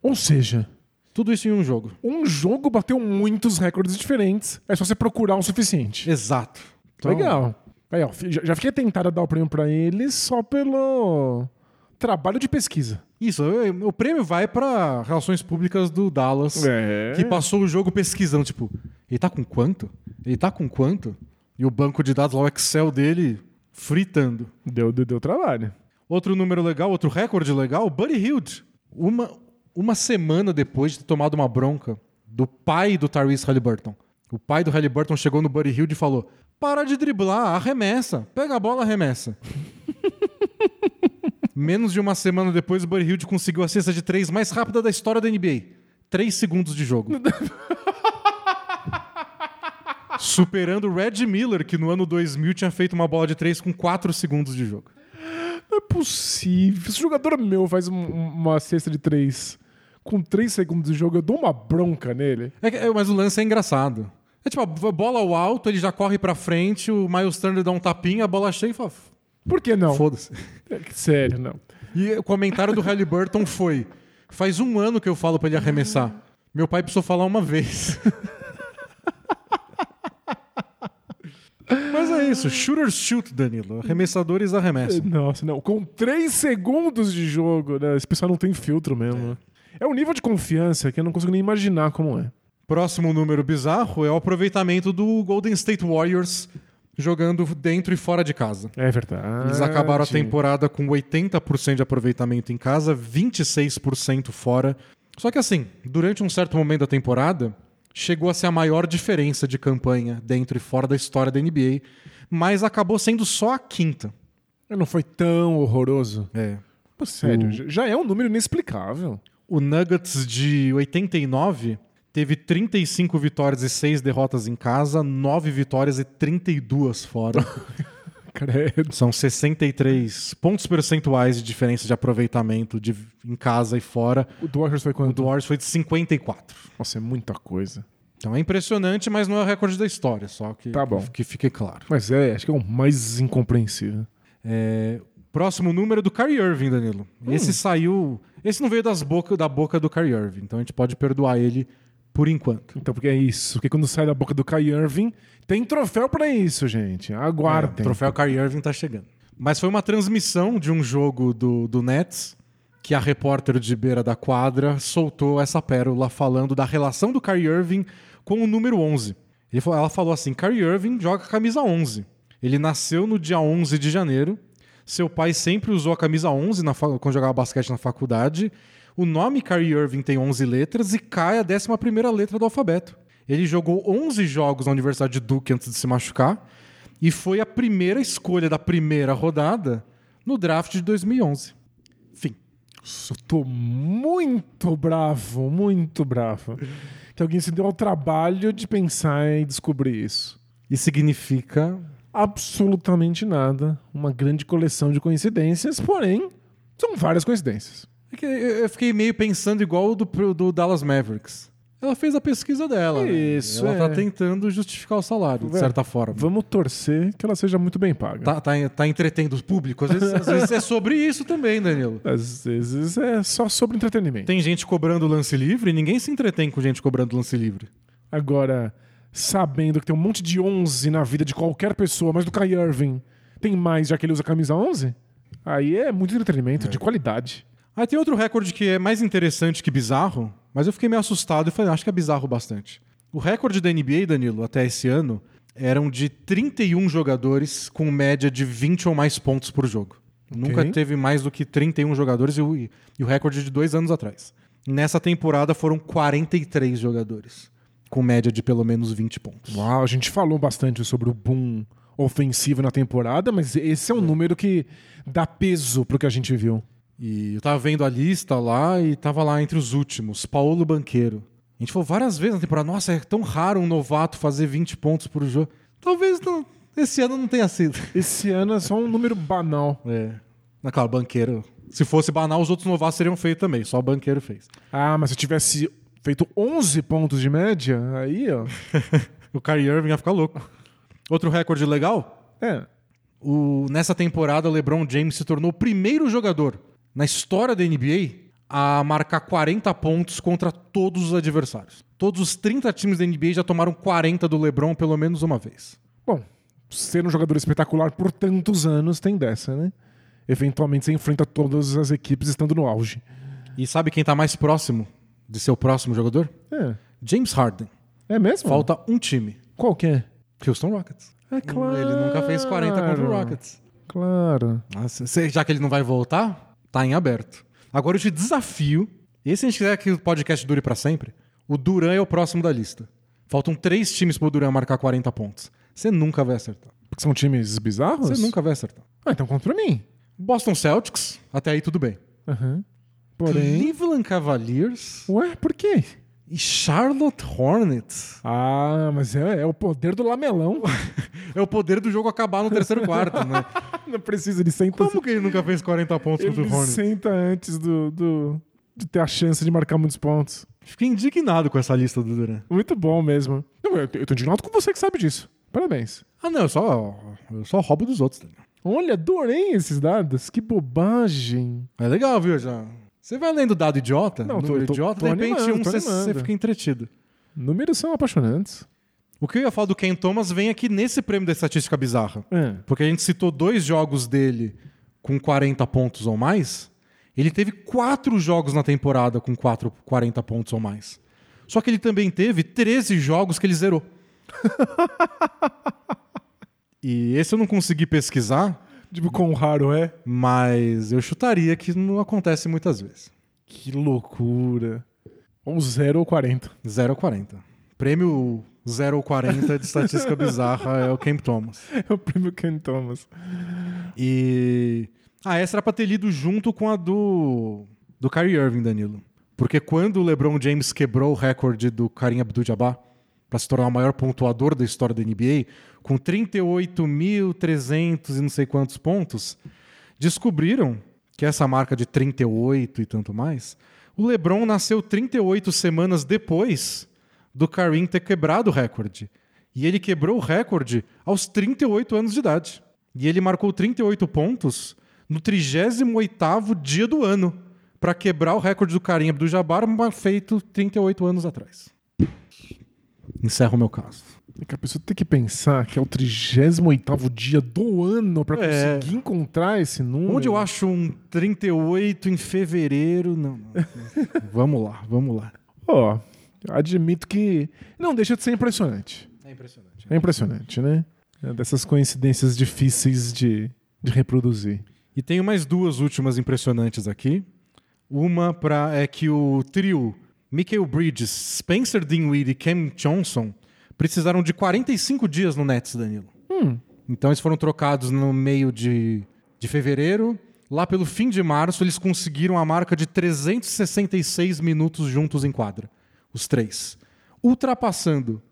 Ou seja, Tudo isso em um jogo. um jogo bateu muitos recordes diferentes. É só você procurar o suficiente. Exato. Então, Legal. Aí, ó, já, fiquei tentado a dar o prêmio pra ele só pelo trabalho de pesquisa. Isso, o prêmio vai para relações públicas do Dallas, É. que passou o jogo pesquisando, tipo, ele tá com quanto? Ele tá com quanto? E o banco de dados lá, o Excel dele, fritando. Deu, deu, deu trabalho. Outro número legal, outro recorde legal, Buddy Hield. Uma, uma semana depois de ter tomado uma bronca do pai do Tyrese Halliburton. O pai do Halliburton chegou no Buddy Hield e falou: Para de driblar, arremessa. Pega a bola, arremessa. Menos de uma semana depois, o Buddy Hield conseguiu a cesta de três mais rápida da história da NBA. Três segundos de jogo. [LAUGHS] Superando o Red Miller, que no ano 2000 tinha feito uma bola de três com quatro segundos de jogo. Não é possível. Se o jogador meu faz um- uma cesta de três com três segundos de jogo, eu dou uma bronca nele. É que- é, mas o lance é engraçado. É tipo, a bola ao alto, ele já corre pra frente, o Miles Turner dá um tapinha, a bola chega e fala, Por que não? foda-se. É Sério, não. E o comentário do Halliburton foi, faz um ano que eu falo pra ele arremessar. Meu pai precisou falar uma vez. [LAUGHS] Mas é isso, shooters shoot, Danilo. Arremessadores arremessam. Nossa, não. Com três segundos de jogo, né? Esse pessoal não tem filtro mesmo. É um nível de confiança que eu não consigo nem imaginar como é. Próximo número bizarro é o aproveitamento do Golden State Warriors jogando dentro e fora de casa. É verdade. Eles acabaram a temporada com 80% de aproveitamento em casa, 26% fora. Só que assim, durante um certo momento da temporada, chegou a ser a maior diferença de campanha dentro e fora da história da NBA, mas acabou sendo só a quinta. Não foi tão horroroso. É. Pô, sério, já- já é um número inexplicável. O Nuggets de 89 teve 35 vitórias e 6 derrotas em casa, 9 vitórias e 32 fora. [LAUGHS] Credo. São 63 pontos percentuais de diferença de aproveitamento de, em casa e fora. O do Warriors foi O quanto? do Warriors foi de 54. Nossa, é muita coisa. Então é impressionante, mas não é o recorde da história, só que, Tá bom. que fique claro. Mas é, acho que é o mais incompreensível. É, próximo número é do Kyrie Irving, Danilo. Hum. Esse saiu. Esse não veio das boca, da boca do Kyrie Irving, então a gente pode perdoar ele por enquanto. Então, porque é isso. Porque quando sai da boca do Kai Irving, tem troféu pra isso, gente. É, Aguardem. o troféu Kyrie Irving tá chegando. Mas foi uma transmissão de um jogo do, do Nets que a repórter de beira da quadra soltou essa pérola falando da relação do Kyrie Irving com o número 11. Ele falou- ela falou assim: Kyrie Irving joga camisa 11. Ele nasceu no dia 11 de janeiro. Seu pai sempre usou a camisa 11 na quando jogava basquete na faculdade. O nome Kyrie Irving tem 11 letras e cai a 11ª letra do alfabeto. Ele jogou 11 jogos na Universidade de Duke antes de se machucar e foi a primeira escolha da primeira rodada no draft de 2011. Fim. Nossa, Eu tô muito bravo, muito bravo. Que alguém se deu ao trabalho de pensar e descobrir isso. E significa Absolutamente nada. Uma grande coleção de coincidências, porém, são várias coincidências. É que eu fiquei meio pensando igual o do, do Dallas Mavericks. Ela fez a pesquisa dela. né? Isso, Ela é. tá tentando justificar o salário, de É. certa forma. Vamos torcer que ela seja muito bem paga. Tá, tá, tá entretendo o público. Às vezes, às vezes é sobre isso também, Danilo. Às vezes é só sobre entretenimento. Tem gente cobrando lance livre e ninguém se entretém com gente cobrando lance livre. Agora, sabendo que tem um monte de 11 na vida de qualquer pessoa, mas do Kai Irving tem mais já que ele usa camisa 11, aí é muito entretenimento, de qualidade. Aí tem outro recorde que é mais interessante que bizarro, mas eu fiquei meio assustado e falei, acho que é bizarro bastante. O recorde da NBA, Danilo, até esse ano, eram de 31 jogadores com média de 20 ou mais pontos por jogo. Nunca teve mais do que 31 jogadores e o, e o recorde de dois anos atrás. Nessa temporada foram 43 jogadores com média de pelo menos 20 pontos. Uau, a gente falou bastante sobre o boom ofensivo na temporada, mas esse é um número que dá peso pro que a gente viu. E eu tava vendo a lista lá e tava lá entre os últimos, Paulo Banqueiro. A gente falou várias vezes na temporada, nossa, é tão raro um novato fazer 20 pontos por jogo. Talvez não- esse ano não tenha sido. [LAUGHS] Esse ano é só um número banal. É. Mas, claro, Banqueiro. Se fosse banal, os outros novatos seriam feitos também. Só o Banqueiro fez. Ah, mas se eu tivesse feito 11 pontos de média, aí, ó. [LAUGHS] O Kyrie Irving ia ficar louco. Outro recorde legal? É. O, nessa temporada, o LeBron James se tornou o primeiro jogador na história da NBA a marcar 40 pontos contra todos os adversários. Todos os 30 times da NBA já tomaram 40 do LeBron pelo menos uma vez. Bom, ser um jogador espetacular por tantos anos tem dessa, né? Eventualmente você enfrenta todas as equipes estando no auge. E sabe quem tá mais próximo de ser o próximo jogador? É. James Harden. É mesmo? Falta um time. Qual que é? Houston Rockets. É claro. Ele nunca fez 40 contra o Rockets. Claro. Nossa, cê- já que ele não vai voltar, tá em aberto. Agora eu te desafio. E se a gente quiser que o podcast dure pra sempre, o Duran é o próximo da lista. Faltam três times pro Duran marcar 40 pontos. Você nunca vai acertar. Porque são times bizarros? Você nunca vai acertar. Ah, então contra mim. Boston Celtics, até aí tudo bem. Aham. Porém. Cleveland Cavaliers Ué, por quê? E Charlotte Hornets. Ah, mas é, é o poder do lamelão. [LAUGHS] É o poder do jogo acabar no terceiro quarto, né? [LAUGHS] Não precisa, ele senta, Como que ele nunca fez 40 pontos contra ele o Hornets? senta antes do, do- de ter a chance de marcar muitos pontos. Fiquei indignado com essa lista do Duran. Muito bom mesmo. Não, eu, eu tô indignado com você que sabe disso. Parabéns. Ah, não, eu só, eu só roubo dos outros. Daniel. Olha, adorei esses dados. Que bobagem. É legal, viu? Já. Você vai lendo dado idiota, Não, número tô- idiota, tô de repente animando, um você fica entretido. Números são apaixonantes. O que eu ia falar do Ken Thomas vem aqui nesse prêmio da estatística bizarra. É. Porque a gente citou dois jogos dele com 40 pontos ou mais. Ele teve quatro jogos na temporada com quatro, 40 pontos ou mais. Só que ele também teve 13 jogos que ele zerou. [LAUGHS] e esse eu não consegui pesquisar, Tipo, quão raro é? mas eu chutaria que não acontece muitas vezes. Que loucura. Ou 0 ou 40. 0 ou 40. Prêmio 0 ou 40 de estatística [LAUGHS] bizarra é o Ken Thomas. É o prêmio Ken Thomas. E. Ah, essa era pra ter lido junto com a do. do Kyrie Irving, Danilo. Porque quando o LeBron James quebrou o recorde do Karim Abdul-Jabbar para se tornar o maior pontuador da história da NBA, com 38.300 e não sei quantos pontos, descobriram que essa marca de 38 e tanto mais, o LeBron nasceu 38 semanas depois do Karim ter quebrado o recorde. E ele quebrou o recorde aos 38 anos de idade. E ele marcou 38 pontos no 38º dia do ano para quebrar o recorde do Karim Abdul-Jabbar feito 38 anos atrás. Encerro o meu caso. É que a pessoa tem que pensar que é o 38 dia do ano pra É. conseguir encontrar esse número. Onde eu acho um 38 em fevereiro? Não. não. [LAUGHS] vamos lá, vamos lá. Ó, admito que não deixa de ser impressionante. É impressionante. É impressionante, né? É dessas coincidências difíceis de, de reproduzir. E tenho mais duas últimas impressionantes aqui. Uma pra, é que o trio Michael Bridges, Spencer Dinwiddie e Cam Johnson precisaram de 45 dias no Nets, Danilo. Então eles foram trocados no meio de, de fevereiro. Lá pelo fim de março, eles conseguiram a marca de 366 minutos juntos em quadra. Os três. Ultrapassando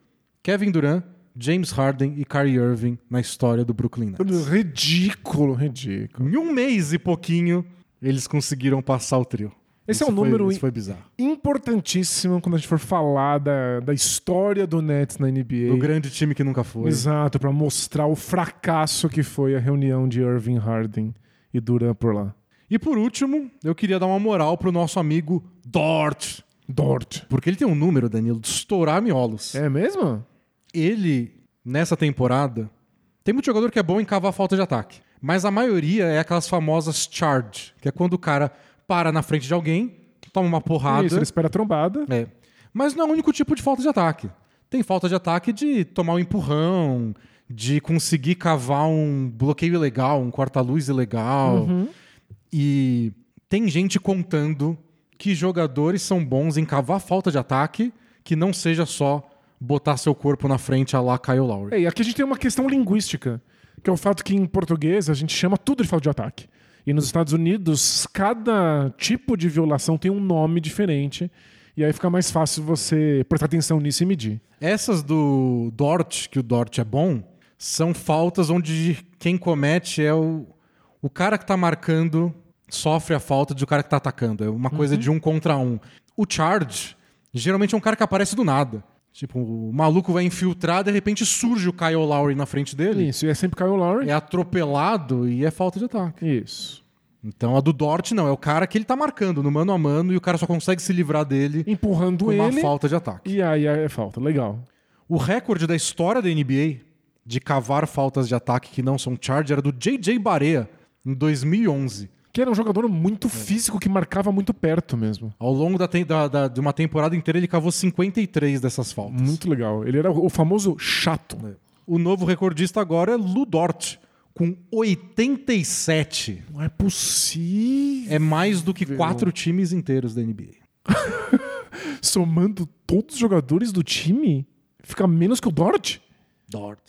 Kevin Durant, James Harden e Kyrie Irving na história do Brooklyn Nets. Ridículo, ridículo. Em um mês e pouquinho, eles conseguiram passar o trio. Esse é Isso um foi- número Isso foi bizarro. Importantíssimo quando a gente for falar da, da história do Nets na NBA. O grande time que nunca foi. Exato, pra mostrar o fracasso que foi a reunião de Irving Harden e Durant por lá. E por último, eu queria dar uma moral pro nosso amigo Dort. Dort. Porque ele tem um número, Danilo, de estourar miolos. É mesmo? Ele, nessa temporada, tem muito jogador que é bom em cavar falta de ataque. Mas a maioria é aquelas famosas charge, que é quando o cara para na frente de alguém, toma uma porrada. Isso, ele espera a trombada. É. Mas não é o único tipo de falta de ataque. Tem falta de ataque de tomar um empurrão, de conseguir cavar um bloqueio ilegal, um corta-luz ilegal. E tem gente contando que jogadores são bons em cavar falta de ataque, que não seja só botar seu corpo na frente a lá Kyle Lowry. É, e aqui a gente tem uma questão linguística, que é o fato que em português a gente chama tudo de falta de ataque. E nos Estados Unidos, cada tipo de violação tem um nome diferente. E aí fica mais fácil você prestar atenção nisso e medir. Essas do Dort, que o Dort é bom, são faltas onde quem comete é o, o cara que tá marcando sofre a falta de o cara que tá atacando. É uma coisa de um contra um. O charge, geralmente é um cara que aparece do nada. Tipo, o maluco vai infiltrar, de repente surge o Kyle Lowry na frente dele. Isso, e é sempre Kyle Lowry. É atropelado e é falta de ataque. Isso. Então a do Dort não, é o cara que ele tá marcando no mano a mano e o cara só consegue se livrar dele Empurrando com uma ele. falta de ataque. E aí é falta. Legal. O recorde da história da NBA de cavar faltas de ataque que não são charge era do JJ Barea, em 2011. Que era um jogador É. muito físico que marcava muito perto mesmo. Ao longo da, da- da- de uma temporada inteira, ele cavou 53 dessas faltas. Muito legal. Ele era o famoso chato. O novo recordista agora é Lu Dort, com 87. Não é possível. É mais do que quatro [LAUGHS] times inteiros da NBA. Somando todos os jogadores do time, fica menos que o Dort? Dort.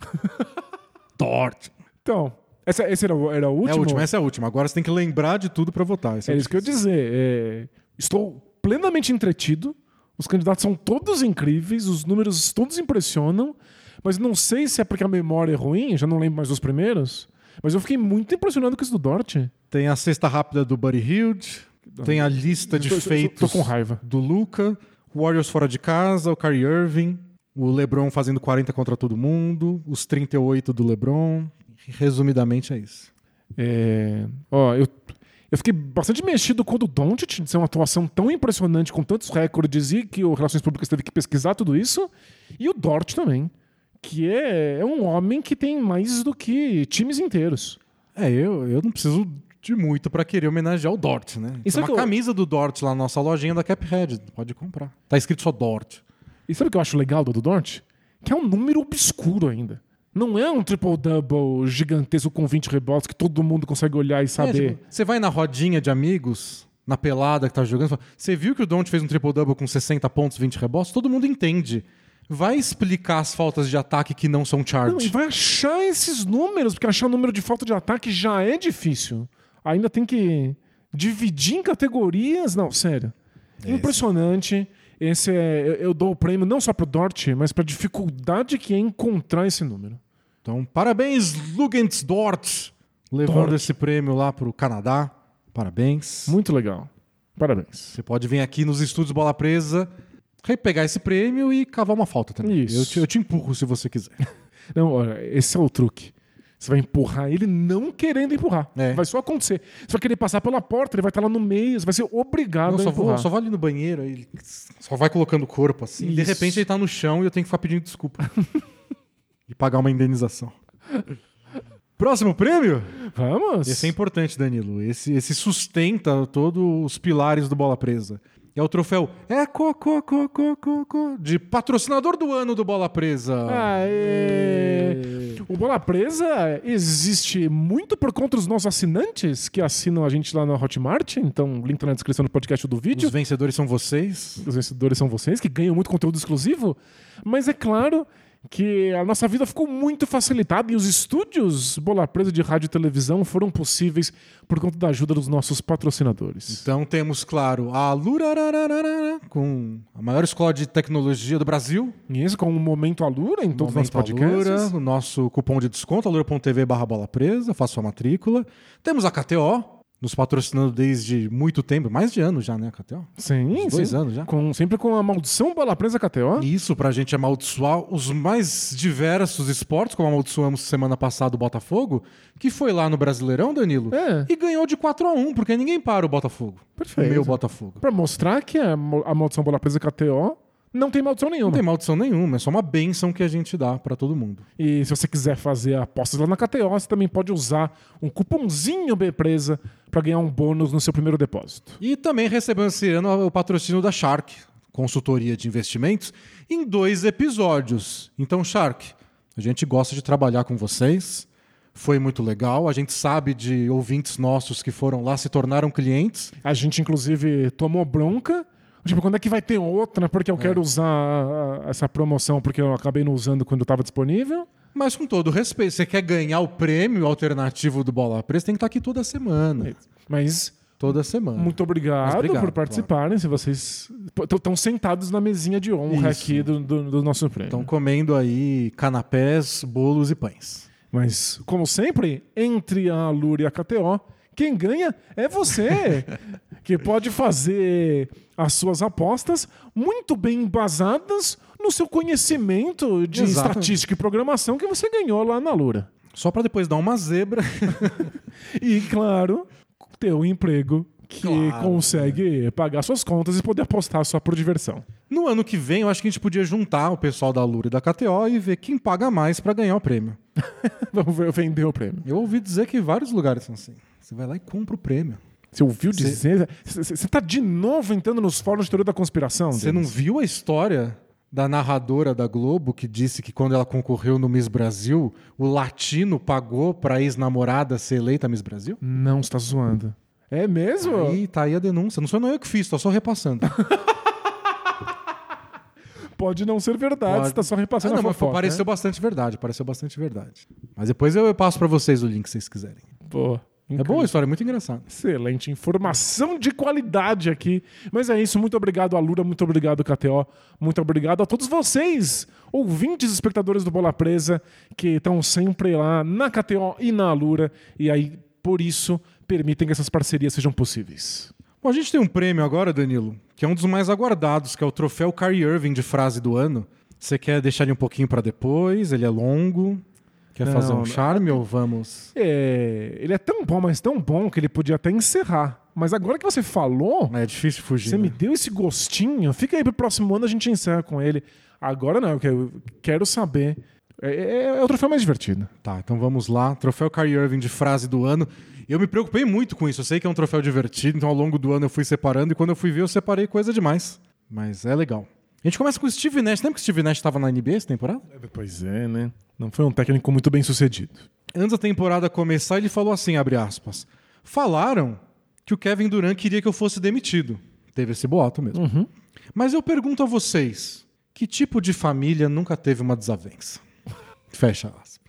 [LAUGHS] Dort. Então, essa, esse era, era o É último? a última, essa é a última. Agora você tem que lembrar de tudo pra votar. Esse É é isso que eu ia dizer. É, estou plenamente entretido. Os candidatos são todos incríveis, os números todos impressionam, mas não sei se é porque a memória é ruim, já não lembro mais dos primeiros. Mas eu fiquei muito impressionado com isso do Dort. Tem a cesta rápida do Buddy Hield, tem a lista de Tô- feitos tô com raiva. do Luca, Warriors fora de casa, o Kyrie Irving, o LeBron fazendo 40 contra todo mundo, os 38 do LeBron. Resumidamente é isso. É, ó, eu, eu fiquei bastante mexido com o do Doncic, de ser uma atuação tão impressionante, com tantos recordes e que o Relações Públicas teve que pesquisar tudo isso. E o Dort também, que é, é um homem que tem mais do que times inteiros. É, eu, eu não preciso de muito pra querer homenagear o Dort, né? Isso é uma eu- camisa do Dort lá na nossa lojinha da Caphead, pode comprar. Tá escrito só Dort. E sabe o que eu acho legal do do Dort? Que é um número obscuro ainda. Não é um triple-double gigantesco com 20 rebotes que todo mundo consegue olhar e É, saber. tipo, você vai na rodinha de amigos, na pelada que tá jogando, você fala, você viu que o Don't fez um triple-double com 60 pontos, 20 rebotes? Todo mundo entende. Vai explicar as faltas de ataque que não são Não, charge. e vai achar esses números, porque achar o número de falta de ataque já é difícil. Ainda tem que dividir em categorias. Não, sério. Impressionante. Esse é, eu, eu dou o prêmio não só pro Dort, mas pra dificuldade que é encontrar esse número. Então, parabéns, Lugents Dort, levando Dort. esse prêmio lá pro Canadá. Parabéns. Muito legal. Parabéns. Você pode vir aqui nos estúdios Bola Presa, pegar esse prêmio e cavar uma falta também. Isso. Eu te, eu te empurro se você quiser. [LAUGHS] Não, olha, esse é o truque. Você vai empurrar ele não querendo empurrar. É. Vai só acontecer. Você vai querer passar pela porta, ele vai estar lá no meio, você vai ser obrigado Não, a só, empurrar. vou, só vou ali no banheiro, ele só vai colocando o corpo assim. De repente ele tá no chão e eu tenho que ficar pedindo desculpa. [LAUGHS] e pagar uma indenização. Próximo prêmio? Vamos? Esse é importante, Danilo. Esse, esse sustenta todos os pilares do Bola Presa. é o troféu Eco, co, co, co, co, co, de patrocinador do ano do Bola Presa. Aê! O Bola Presa existe muito por conta dos nossos assinantes que assinam a gente lá na Hotmart. Então, link tá na descrição do podcast do vídeo. Os vencedores são vocês. Os vencedores são vocês, que ganham muito conteúdo exclusivo. Mas é claro que a nossa vida ficou muito facilitada e os estúdios Bola Presa de rádio e televisão foram possíveis por conta da ajuda dos nossos patrocinadores. Então temos, claro, a Lurarararara, com a maior escola de tecnologia do Brasil. Isso, com o Momento Alura em todos os nossos podcasts. Alura, o nosso cupom de desconto, alura.tv barra bola presa, faça sua matrícula. Temos a KTO, nos patrocinando desde muito tempo, mais de anos já, né, KTO? Sim, Uns dois sim. anos já. Com, sempre com a maldição Bola Presa KTO. Isso pra gente amaldiçoar os mais diversos esportes, como amaldiçoamos semana passada o Botafogo, que foi lá no Brasileirão, Danilo, É. e ganhou de 4 a 1 porque ninguém para o Botafogo. Perfeito. O meu Botafogo. Pra mostrar que a, mo- a maldição Bola Presa KTO não tem maldição nenhuma. Não tem maldição nenhuma, é só uma benção que a gente dá pra todo mundo. E se você quiser fazer apostas lá na KTO, você também pode usar um cupomzinho B-Presa para ganhar um bônus no seu primeiro depósito. E também recebemos esse ano o patrocínio da Shark, consultoria de investimentos, em dois episódios. Então, Shark, a gente gosta de trabalhar com vocês. Foi muito legal. A gente sabe de ouvintes nossos que foram lá, se tornaram clientes. A gente, inclusive, tomou bronca. Tipo, quando é que vai ter outra? Porque eu quero usar essa promoção porque eu acabei não usando quando estava disponível. Mas com todo respeito, você quer ganhar o prêmio alternativo do Bola Presa, tem que estar aqui toda semana. Mas Toda semana. muito obrigado, obrigado, por participarem. Se vocês estão sentados na mesinha de honra Isso. aqui do, do- do nosso prêmio. Estão comendo aí canapés, bolos e pães. Mas, como sempre, entre a Lura e a KTO, quem ganha é você, [LAUGHS] que pode fazer as suas apostas muito bem embasadas no seu conhecimento de estatística e programação que você ganhou lá na Lura. Só para depois dar uma zebra. [LAUGHS] E, claro, ter um emprego que Claro, consegue pagar suas contas e poder apostar só por diversão. No ano que vem, eu acho que a gente podia juntar o pessoal da Lura e da KTO e ver quem paga mais para ganhar o prêmio. [LAUGHS] Vamos ver, vender o prêmio. Eu ouvi dizer que vários lugares são assim. Você vai lá e compra o prêmio. Você ouviu Cê- dizer? Você está de novo entrando nos fóruns de teoria da conspiração? Você não viu a história da narradora da Globo que disse que quando ela concorreu no Miss Brasil, o latino pagou pra ex-namorada ser eleita Miss Brasil? Não, você tá zoando. É mesmo? Aí tá aí a denúncia. Não sou não eu que fiz, tô só repassando. [LAUGHS] Pode não ser verdade, Pode. você tá só Ah, repassando não, a mas fofoca. pareceu bastante verdade, pareceu bastante verdade. Mas depois eu passo pra vocês o link se vocês quiserem. né? Pô, É boa a história, é muito engraçado. Excelente informação de qualidade aqui. Mas é isso, muito obrigado, Alura, muito obrigado, KTO, muito obrigado a todos vocês, ouvintes espectadores do Bola Presa, que estão sempre lá na KTO e na Alura, e aí, por isso, permitem que essas parcerias sejam possíveis. Bom, a gente tem um prêmio agora, Danilo, que é um dos mais aguardados, que é o troféu Kyrie Irving de frase do ano. Você quer deixar ele um pouquinho pra depois? Ele é longo. Quer Não, fazer um não. charme ou vamos? É, ele é tão bom, mas tão bom que ele podia até encerrar. Mas agora que você falou, É difícil fugir. Você né? me deu esse gostinho. Fica aí pro próximo ano a gente encerra com ele. Agora não, eu quero saber. É, é- é o troféu mais divertido. Tá, então vamos lá. Troféu Kyrie Irving de frase do ano. Eu me preocupei muito com isso. Eu sei que é um troféu divertido, então ao longo do ano eu fui separando e quando eu fui ver eu separei coisa demais. Mas é legal. A gente começa com o Steve Nash. Lembra que o Steve Nash estava na NBA essa temporada? Pois é, né? Não foi um técnico muito bem sucedido. Antes da temporada começar, ele falou assim, abre aspas. Falaram que o Kevin Durant queria que eu fosse demitido. Teve esse boato mesmo. Mas eu pergunto a vocês, que tipo de família nunca teve uma desavença? Fecha aspas.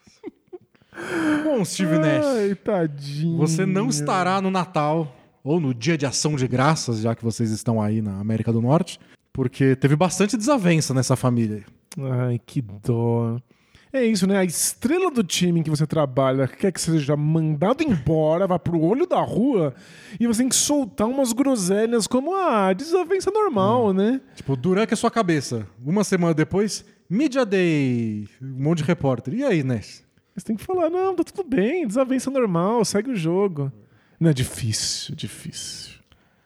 Bom, Steve Nash, Ai, tadinho. você não estará no Natal ou no Dia de Ação de Graças, já que vocês estão aí na América do Norte, porque teve bastante desavença nessa família. Ai, que dó. É isso, né? A estrela do time em que você trabalha quer que seja mandado embora, vá pro olho da rua e você tem que soltar umas groselhas como a desavença normal, né? Tipo, Durant que é sua cabeça. Uma semana depois, Media Day, um monte de repórter. E aí, Nash? Você tem que falar, não, tá tudo bem, desavença normal, segue o jogo. Não é difícil, difícil.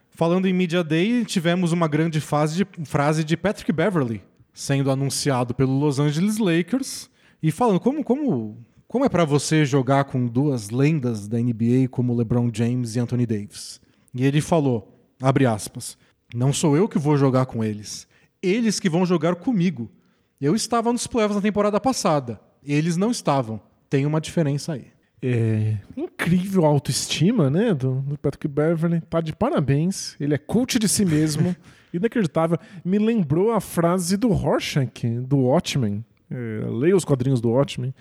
Falando em Media Day, tivemos uma grande fase de, frase de Patrick Beverly sendo anunciado pelo Los Angeles Lakers e falando como, como, como é pra você jogar com duas lendas da NBA como LeBron James e Anthony Davis. E ele falou, abre aspas, Não sou eu que vou jogar com eles. Eles que vão jogar comigo. Eu estava nos playoffs na temporada passada. Eles não estavam. Tem uma diferença aí. É incrível a autoestima, né, do, do Patrick Beverly. Tá de parabéns. Ele é coach de si mesmo. [LAUGHS] Inacreditável. Me lembrou a frase do Rorschach, do Watchmen. É, leia os quadrinhos do Watchmen,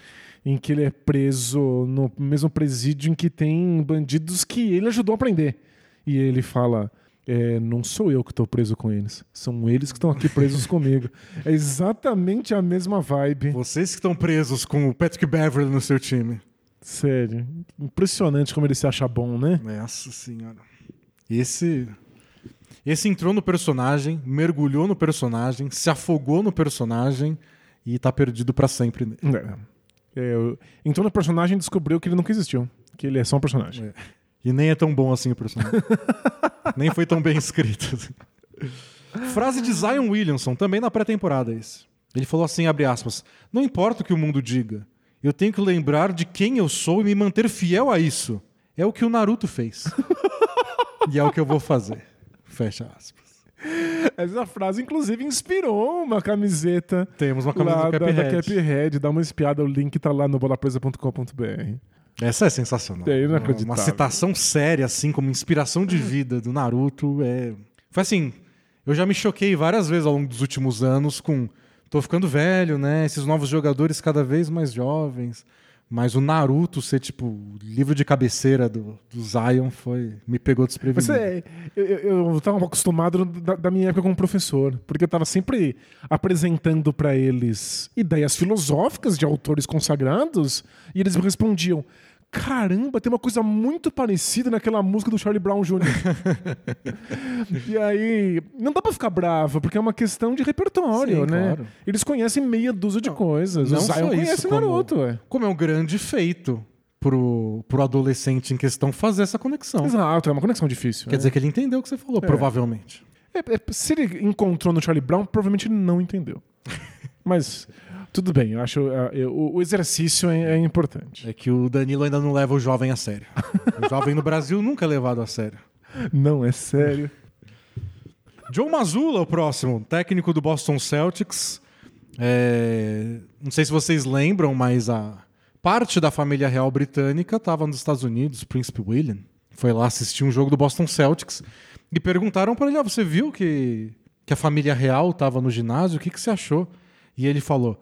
em que ele é preso no mesmo presídio em que tem bandidos que ele ajudou a prender. E ele fala: é, não sou eu que estou preso com eles, são eles que estão aqui presos [LAUGHS] comigo. É exatamente a mesma vibe. Vocês que estão presos com o Patrick Beverly no seu time. Sério, impressionante como ele se acha bom, né? Nossa senhora. Esse. Esse entrou no personagem, mergulhou no personagem, se afogou no personagem e tá perdido para sempre. É. É, entrou no personagem e descobriu que ele nunca existiu. Que ele é só um personagem. É. E nem é tão bom assim o personagem. [LAUGHS] nem foi tão bem escrito. assim. Frase de Zion Williamson, também na pré-temporada esse. Ele falou assim, abre aspas, não importa o que o mundo diga, eu tenho que lembrar de quem eu sou e me manter fiel a isso. É o que o Naruto fez. [LAUGHS] e é o que eu vou fazer. Fecha aspas. Essa frase, inclusive, inspirou uma camiseta. Temos uma camisa lá do da, da. Cuphead. Dá uma espiada, o link tá lá no bolapresa.com.br. Essa é sensacional. É inacreditável. Uma citação séria, assim, como inspiração de vida do Naruto. É... Foi assim, eu já me choquei várias vezes ao longo dos últimos anos com. Tô ficando velho, né? Esses novos jogadores cada vez mais jovens. Mas o Naruto ser, tipo, livro de cabeceira do, do Zion foi. Me pegou desprevenido. Mas é, eu, eu, tava acostumado da, da minha época como professor, porque eu tava sempre apresentando para eles ideias filosóficas de autores consagrados e eles me respondiam: Caramba, tem uma coisa muito parecida naquela música do Charlie Brown Jr. [LAUGHS] e aí, não dá pra ficar bravo, porque é uma questão de repertório, Sim, né? claro. Eles conhecem meia dúzia de coisas. não o Zion isso, conhece como- Naruto, ué. Como é um grande feito pro, pro adolescente em questão fazer essa conexão. Exato, é uma conexão difícil. Quer né? dizer que ele entendeu o que você falou, provavelmente. É, é, se ele encontrou no Charlie Brown, provavelmente ele não entendeu. [LAUGHS] Mas tudo bem, eu acho é, eu- o, o exercício é, é importante. É que o Danilo ainda não leva o jovem a sério. O [LAUGHS] jovem no Brasil nunca é levado a sério. Não, é sério. Joe Mazzulla, o próximo, técnico do Boston Celtics. É, Não sei se vocês lembram, mas a parte da família real britânica estava nos Estados Unidos, Príncipe William. Foi lá assistir um jogo do Boston Celtics e perguntaram para ele: ah, você viu que, que a família real estava no ginásio? O que, que você achou? E ele falou: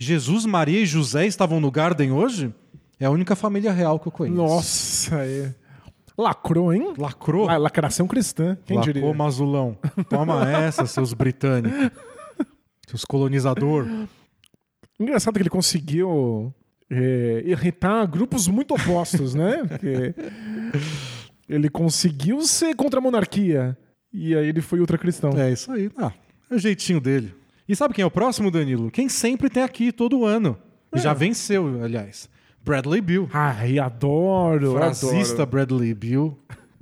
Jesus, Maria e José estavam no Garden hoje? É a única família real que eu conheço. Nossa, é. Lacrou, hein? Lacrou? La- lacração cristã, quem Lacrou, diria? Mazulão. Toma essa, seus britânicos. Seus colonizador. Engraçado que ele conseguiu é, irritar grupos muito opostos, né? Porque ele conseguiu ser contra a monarquia. E aí ele foi ultracristão. É isso aí. Ah, é o jeitinho dele. E sabe quem é o próximo, Danilo? Quem sempre tem aqui todo ano. E Já venceu, aliás. Bradley Bill. Ai, adoro. Frasista adoro. Bradley Bill.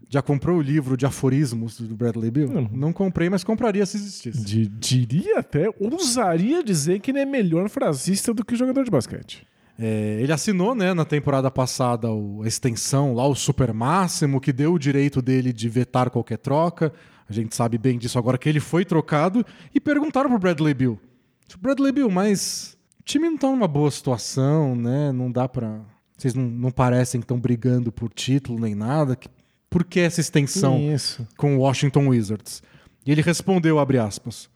Já comprou o livro de aforismos do Bradley Bill? Não. Não comprei, mas compraria se existisse. Di- diria até, ousaria dizer que ele é melhor frasista do que jogador de basquete. É, ele assinou, né, na temporada passada o- a extensão lá, o super máximo, que deu o direito dele de vetar qualquer troca. A gente sabe bem disso agora que ele foi trocado. E perguntaram pro Bradley Bill: "Tipo, Bradley Bill, mas o time não tá numa boa situação, né? Não dá pra. Vocês não, não parecem que estão brigando por título nem nada. Que- Por que essa extensão Isso. com o Washington Wizards? E ele respondeu, abre aspas,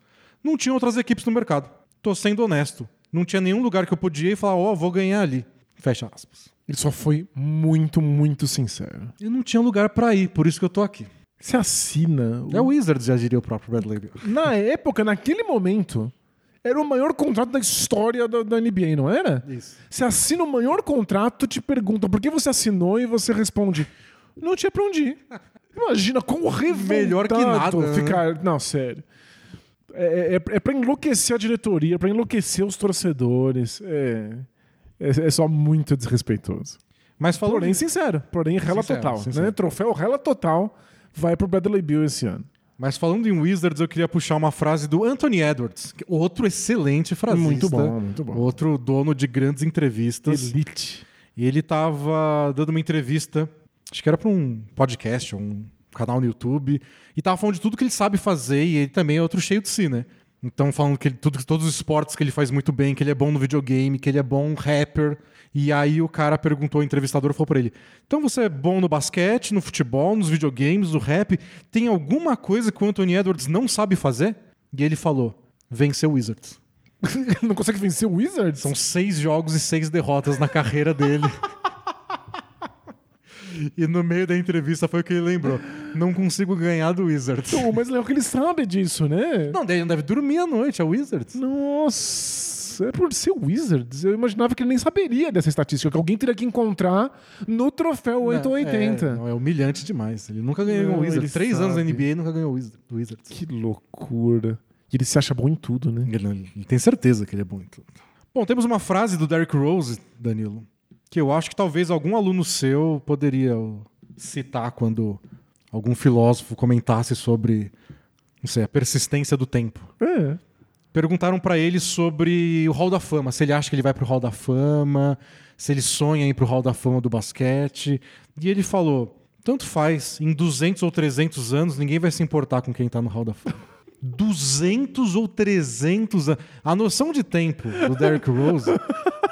não tinha outras equipes no mercado. Tô sendo honesto. Não tinha nenhum lugar que eu podia ir e falar, ó, vou ganhar ali. Fecha aspas. Ele só foi muito, muito sincero. E não tinha lugar pra ir, por isso que eu tô aqui. Você assina. o- É o Wizards, já diria o próprio Bradley Bill. [LAUGHS] Na época, naquele momento, era o maior contrato da história da, da NBA, não era? Isso. Você assina o maior contrato, te pergunta por que você assinou e você responde: não tinha pra onde ir. [LAUGHS] Imagina como revoltado Melhor que nada, né? ficar. Não, sério. É, é, é pra enlouquecer a diretoria, pra enlouquecer os torcedores. É, é, é só muito desrespeitoso. Mas falou Porém, sincero. Porém, rela Sincero, total. sincero. Né? Troféu rela total vai pro Bradley Bill esse ano. Mas falando em Wizards, eu queria puxar uma frase do Anthony Edwards, que- outro excelente frasista. Muito bom, muito bom. Outro dono de grandes entrevistas. Elite. E ele tava dando uma entrevista, acho que era para um podcast, um canal no YouTube, e tava falando de tudo que ele sabe fazer, e ele também é outro cheio de si, né? Então, falando que ele, tudo, todos os esportes que ele faz muito bem, que ele é bom no videogame, que ele é bom rapper. E aí o cara perguntou, o entrevistador falou pra ele: Então você é bom no basquete, no futebol, nos videogames, no rap? Tem alguma coisa que o Anthony Edwards não sabe fazer? E ele falou: Vencer o Wizards. [LAUGHS] Não consegue vencer o Wizards? São seis jogos e seis derrotas na carreira dele. [LAUGHS] E no meio da entrevista foi o que ele lembrou. Não consigo ganhar do Wizards. Então, mas é que ele sabe disso, né? Não, ele não deve dormir à noite, é o Wizards. Nossa, é por ser o Wizards. Eu imaginava que ele nem saberia dessa estatística, que alguém teria que encontrar no troféu 880. É, não, é humilhante demais. Ele nunca ganhou o Wizards. ele Três anos na sabe. NBA e nunca ganhou o Wizards. Que loucura. E ele se acha bom em tudo, né? Ele, ele tem certeza que ele é bom em tudo. Bom, temos uma frase do Derrick Rose, Danilo, que eu acho que talvez algum aluno seu poderia citar quando algum filósofo comentasse sobre, não sei, a persistência do tempo. É. Perguntaram pra ele sobre o Hall da Fama, se ele acha que ele vai pro Hall da Fama, se ele sonha em ir pro Hall da Fama do basquete. E ele falou: tanto faz, em 200 ou 300 anos ninguém vai se importar com quem tá no Hall da Fama. [LAUGHS] 200 ou 300 anos. A noção de tempo do Derrick Rose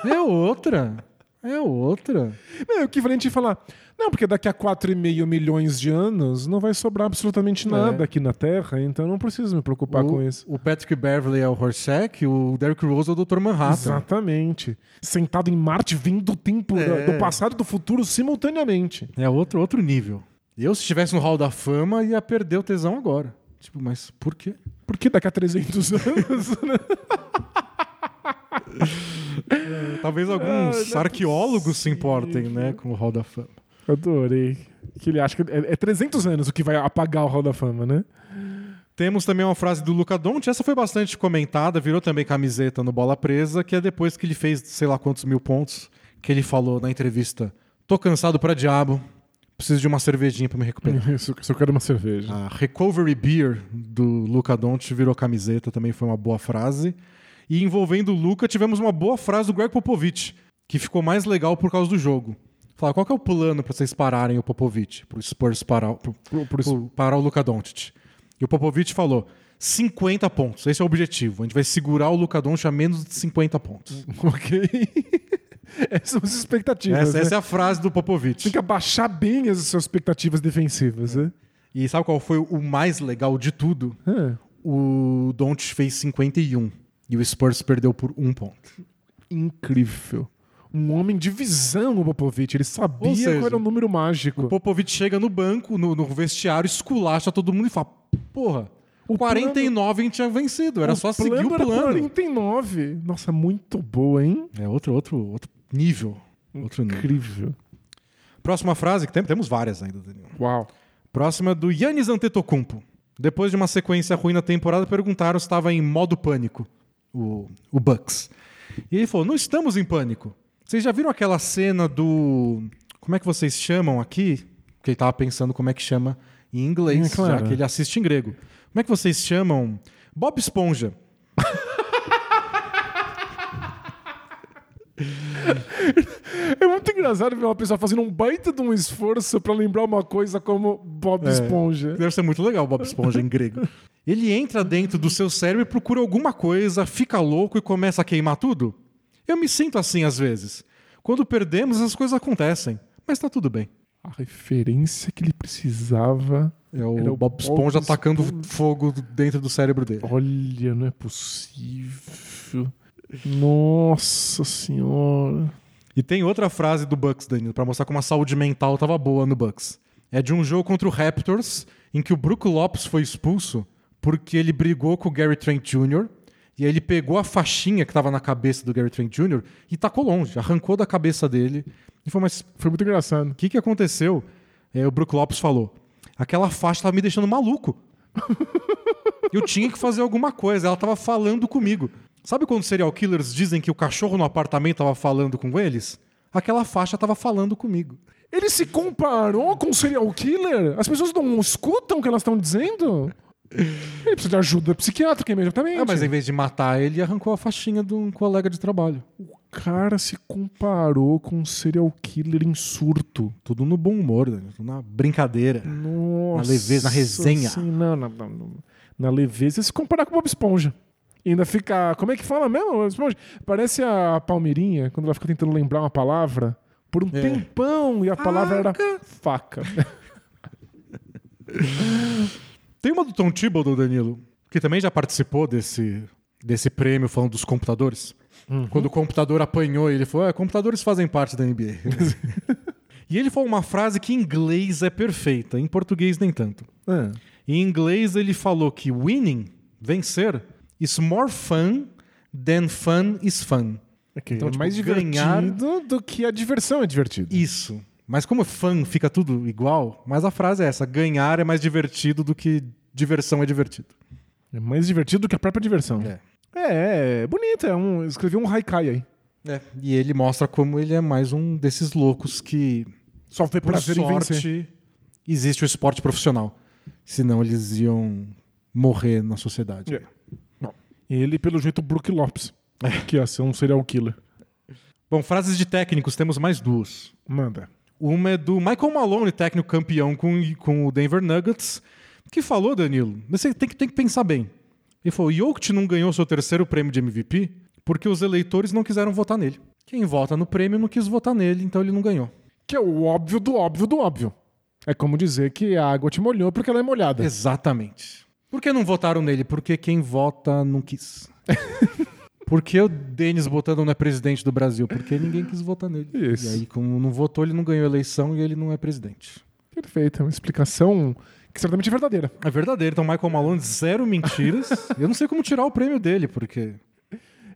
é outra. É outra. Não, é o que a gente falar. Não, porque daqui a 4,5 milhões de anos não vai sobrar absolutamente nada É. aqui na Terra, então eu não preciso me preocupar com isso. O, o Patrick Beverly é o Horshack, o Derrick Rose é o Dr. Manhattan. Exatamente. Sentado em Marte, vindo do tempo É. do passado e do futuro simultaneamente. É outro, outro nível. Eu, se estivesse no Hall da Fama, ia perder o tesão agora. Tipo, mas por quê? Por que daqui a 300 [LAUGHS] anos? né? [LAUGHS] Talvez alguns não é arqueólogos se importem, né, com o Hall da Fama. Adorei. Que ele acha que é, é 300 anos o que vai apagar o Hall da Fama, né? Temos também uma frase do Luca Doncic, essa foi bastante comentada, virou também camiseta no Bola Presa, que é depois que ele fez sei lá quantos mil pontos, que ele falou na entrevista: "Tô cansado pra diabo, preciso de uma cervejinha pra me recuperar". [LAUGHS] Isso, só quero uma cerveja. A Recovery Beer do Luca Doncic virou camiseta, também foi uma boa frase. E envolvendo o Luca, tivemos uma boa frase do Greg Popovich, que ficou mais legal por causa do jogo. Falar, qual que é o plano pra vocês pararem o Popovich, pro Spurs parar, pro, Pro- pro- pro- parar o Luca Doncic? E o Popovich falou, 50 pontos, esse é o objetivo. A gente vai segurar o Luca Doncic a menos de 50 pontos. [LAUGHS] Ok. [LAUGHS] Essas são as expectativas. Essa, né? essa é a frase do Popovich. Tem que abaixar bem as suas expectativas defensivas, né? E sabe qual foi o mais legal de tudo? É. O Doncic fez 51 e o Spurs perdeu por um ponto. Incrível. Um homem de visão, o Popovich. Ele sabia seja, qual era o número mágico. O Popovich chega no banco, no, no vestiário, esculacha todo mundo e fala: Porra, O 49 a gente tinha vencido, era só seguir o plano. 49. Nossa, muito boa, hein? É outro, outro, outro nível. Outro nível. Incrível. Próxima frase, que tem- temos várias ainda, Daniel. Uau. Próxima do Yannis Antetokounmpo. Depois de uma sequência ruim na temporada, perguntaram se estava em modo pânico, o, o Bucks. E ele falou: Não estamos em pânico. Vocês já viram aquela cena do. Como é que vocês chamam aqui? Porque ele estava pensando como é que chama em inglês, É, claro. já que ele assiste em grego. Como é que vocês chamam? Bob Esponja. [LAUGHS] É muito engraçado ver uma pessoa fazendo um baita de um esforço pra lembrar uma coisa como Bob É. Esponja. Deve ser muito legal Bob Esponja em grego. Ele entra dentro do seu cérebro e procura alguma coisa, fica louco e começa a queimar tudo. Eu me sinto assim às vezes. Quando perdemos, as coisas acontecem. Mas tá tudo bem. A referência que ele precisava. É o, Era o Bob Bob Esponja Esponja. atacando fogo dentro do cérebro dele. Olha, não é possível. Nossa senhora. E tem outra frase do Bucks, Danilo, pra mostrar como a saúde mental tava boa no Bucks. É de um jogo contra o Raptors, em que o Brook Lopes foi expulso porque ele brigou com o Gary Trent Jr. E aí ele pegou a faixinha que tava na cabeça do Gary Trent Jr. e tacou longe, arrancou da cabeça dele. E falou, mas Foi muito engraçado. o que, que aconteceu? É, o Brook Lopes falou: aquela faixa tava me deixando maluco. [LAUGHS] Eu tinha que fazer alguma coisa, ela tava falando comigo. Sabe quando serial killers dizem que o cachorro no apartamento tava falando com eles? Aquela faixa tava falando comigo. Ele se comparou com um serial killer? As pessoas não escutam o que elas estão dizendo? Ele precisa de ajuda psiquiátrica imediatamente. Ah, mas em vez de matar ele, arrancou a faixinha de um colega de trabalho. O cara se comparou com um serial killer em surto. Tudo no bom humor, Danilo, tudo na brincadeira. Nossa. leveza, na resenha. Sim, não, não, não. Na leveza, se comparar com o Bob Esponja. E ainda fica. Como é que fala mesmo, Bob Esponja? Parece a Palmeirinha, quando ela fica tentando lembrar uma palavra por um É. tempão e a palavra era faca. [LAUGHS] Tem uma do Tom Thibodeau, Danilo, que também já participou desse, desse prêmio falando dos computadores. Quando o computador apanhou, ele falou: é, computadores fazem parte da NBA. [LAUGHS] e ele falou uma frase que em inglês é perfeita, em português nem tanto. Ah. Em inglês ele falou que winning, vencer, is more fun than fun is fun. Ok, Então, é tipo, mais divertido ganhar- do que a diversão é divertido. Isso. Mas como fun fica tudo igual, mas a frase é essa: ganhar é mais divertido do que diversão é divertido. É mais divertido do que a própria diversão. É. É, é bonito. É um, escrevi um haikai aí. É, e ele mostra como ele é mais um desses loucos que, Só foi por prazer em vencer. sorte, existe o esporte profissional. Senão eles iam morrer na sociedade. É. Ele, pelo jeito, Brook Lopes. Que ia ser um serial killer. Bom, frases de técnicos, temos mais duas. Manda. Uma é do Michael Malone, técnico campeão com, com o Denver Nuggets, que falou, Danilo, você tem que, tem que pensar bem. Ele falou, Jokic não ganhou seu terceiro prêmio de MVP porque os eleitores não quiseram votar nele. Quem vota no prêmio não quis votar nele, então ele não ganhou. Que é o óbvio do óbvio do óbvio. É como dizer que a água te molhou porque ela é molhada. Exatamente. Por que não votaram nele? Porque quem vota não quis. [LAUGHS] Por que o Denis Botando não é presidente do Brasil? Porque ninguém quis votar nele. Isso. E aí, como não votou, ele não ganhou a eleição e ele não é presidente. Perfeito. É uma explicação que certamente é verdadeira. É verdadeiro. Então, Michael Malone, zero mentiras. [LAUGHS] Eu não sei como tirar o prêmio dele, porque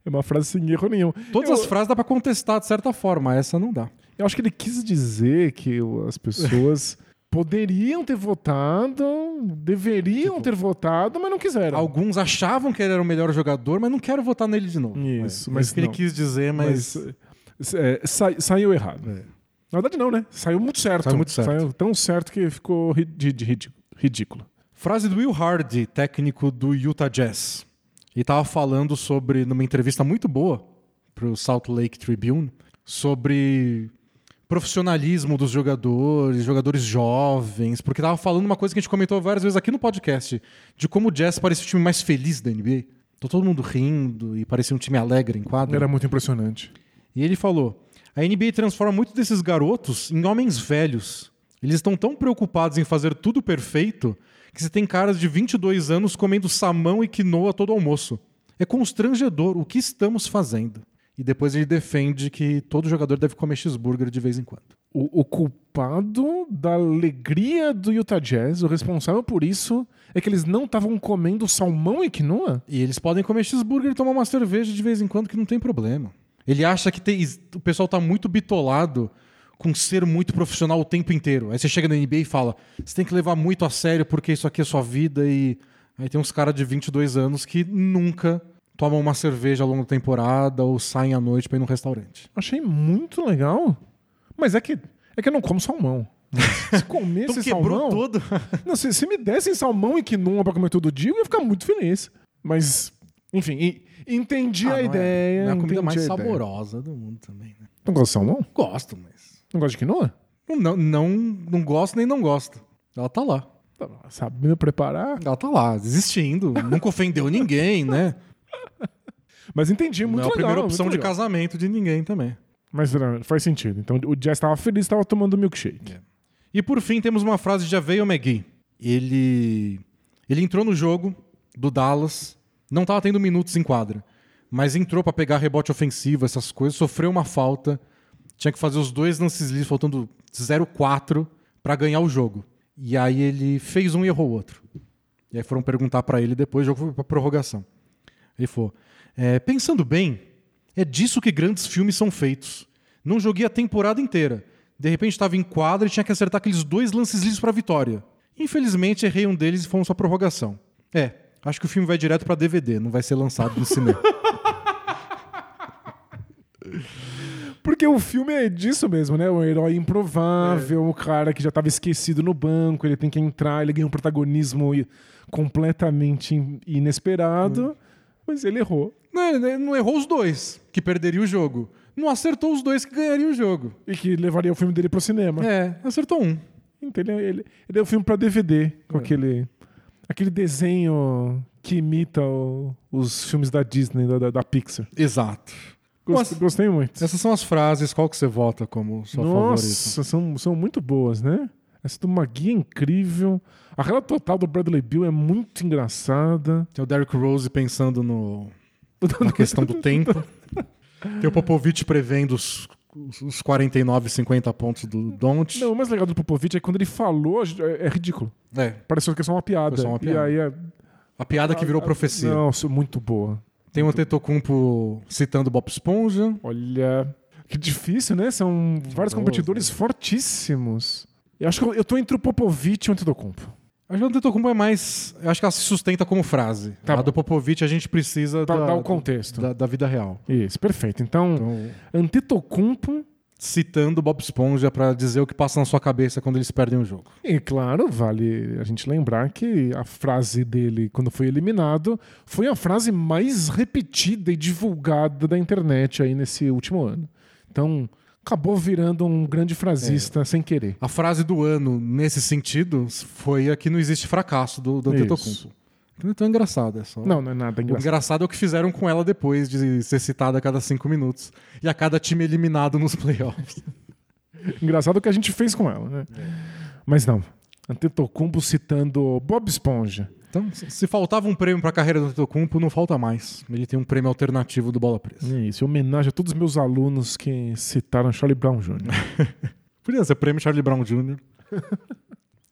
É uma frase sem erro nenhum. todas Eu- as frases dá pra contestar de certa forma, essa não dá. Eu acho que ele quis dizer que as pessoas [LAUGHS] poderiam ter votado, deveriam ter votado, mas não quiseram. Alguns achavam que ele era o melhor jogador, mas não quero votar nele de novo. Isso, é, mas isso que ele quis dizer, mas. Mas é, sa- saiu errado. É. Na verdade, não, né? Saiu muito certo. Saiu muito certo. Saiu tão certo que ficou ri- ridículo. Frase do Will Hardy, técnico do Utah Jazz. Ele tava falando sobre, numa entrevista muito boa pro Salt Lake Tribune, sobre profissionalismo dos jogadores, jogadores jovens, porque tava falando uma coisa que a gente comentou várias vezes aqui no podcast, de como o Jazz parecia o time mais feliz da NBA. Tô todo mundo rindo e parecia um time alegre em quadra. Era muito impressionante. E ele falou: a NBA transforma muitos desses garotos em homens velhos. Eles estão tão preocupados em fazer tudo perfeito que você tem caras de 22 anos comendo salmão e quinoa todo almoço. É constrangedor o que estamos fazendo. E depois ele defende que todo jogador deve comer cheeseburger de vez em quando. O, o culpado da alegria do Utah Jazz, o responsável por isso, é que eles não estavam comendo salmão e quinoa? E eles podem comer cheeseburger e tomar uma cerveja de vez em quando que não tem problema. Ele acha que tem- o pessoal tá muito bitolado com ser muito profissional o tempo inteiro. Aí você chega na NBA e fala: você tem que levar muito a sério porque isso aqui é sua vida. E aí tem uns caras de 22 anos que nunca tomam uma cerveja ao longo da temporada ou saem à noite pra ir num restaurante. Achei muito legal. Mas é que, é que eu não como salmão. [LAUGHS] Se comesse Então quebrou salmão. todo. [LAUGHS] Não, se, se me dessem salmão e quinoa pra comer todo dia, eu ia ficar muito feliz. Mas, enfim, e- entendi Ah, a não é- ideia. não é a comida mais a ideia. saborosa do mundo também, né? Não gosta de salmão? Gosto, mas. Não gosta de quinoa? Não, não, não gosto nem não gosto. Ela tá lá. Tá, Sabendo preparar. Ela tá lá, existindo. Nunca ofendeu ninguém, né? Mas entendi, muito não é a legal. primeira opção de legal. casamento de ninguém também. Mas não, faz sentido. Então o Jazz estava feliz, estava tomando milkshake. E por fim, temos uma frase de Aveio McGee. Ele, ele entrou no jogo do Dallas, não tava tendo minutos em quadra, mas entrou pra pegar rebote ofensivo, essas coisas, sofreu uma falta, tinha que fazer os dois lances livres, faltando 0-4 pra ganhar o jogo. E aí ele fez um e errou o outro. E aí foram perguntar pra ele depois, o jogo foi pra prorrogação. Ele falou: "É, pensando bem, é disso que grandes filmes são feitos. Não joguei a temporada inteira. De repente estava em quadra e tinha que acertar aqueles dois lances lisos para vitória. Infelizmente errei um deles e fomos pra prorrogação. É, acho que o filme vai direto pra DVD, não vai ser lançado no cinema. [LAUGHS] Porque o filme é disso mesmo, né? O herói improvável, o cara que já estava esquecido no banco, ele tem que entrar, ele ganha um protagonismo completamente in- inesperado, mas ele errou. não, ele não errou os dois, que perderia o jogo. não acertou os dois que ganhariam o jogo. E que levaria o filme dele pro cinema. É, acertou um. Então ele, ele, ele é o filme pra DVD, com É. aquele, aquele desenho que imita o- os filmes da Disney, da, da, Pixar. Exato. Gost- Nossa. Gostei muito. Essas são as frases. Qual que você vota como sua favorita? Nossa, são, são muito boas, né? Essa do Magui é incrível. A rela total do Bradley Bill é muito engraçada. Tem o Derrick Rose pensando no, na [LAUGHS] questão do tempo. Tem o Popovich prevendo os, os 49, 50 pontos do Don't. Não, o mais legal do Popovich é que quando ele falou, é, é ridículo. É, Pareceu que é só uma piada. Só uma E piada. aí é. a piada que virou profecia. Nossa, muito boa. Tem o Antetokounmpo citando Bob Esponja. Olha. Que difícil, né? São vários competidores fortíssimos. Eu acho que eu, eu tô entre o Popovich e o Antetokounmpo. Acho que o Antetokounmpo é mais... Eu acho que ela se sustenta como frase. Tá a do Popovich a gente precisa Pra da, dar o contexto. da, da vida real. Isso, perfeito. Então, Então, Antetokounmpo citando Bob Esponja pra dizer o que passa na sua cabeça quando eles perdem o jogo. E claro, vale a gente lembrar que a frase dele, quando foi eliminado, foi a frase mais repetida e divulgada da internet aí nesse último ano. Então, acabou virando um grande frasista É. sem querer. A frase do ano, nesse sentido, foi a que não existe fracasso do, do. Antetokounmpo. Não é tão engraçado, é só... Não, não é nada O engraçado. engraçado é o que fizeram com ela depois de ser citada a cada cinco minutos. E a cada time eliminado nos [LAUGHS] playoffs. Engraçado o que a gente fez com ela, né? Mas não. Antetokounmpo citando Bob Esponja. Então, se faltava um prêmio para a carreira do Antetokounmpo, não falta mais. Ele tem um prêmio alternativo do Bola Presa. É isso, em homenagem a todos os meus alunos que citaram Charlie Brown Jr. [LAUGHS] Podia ser prêmio Charlie Brown Jr.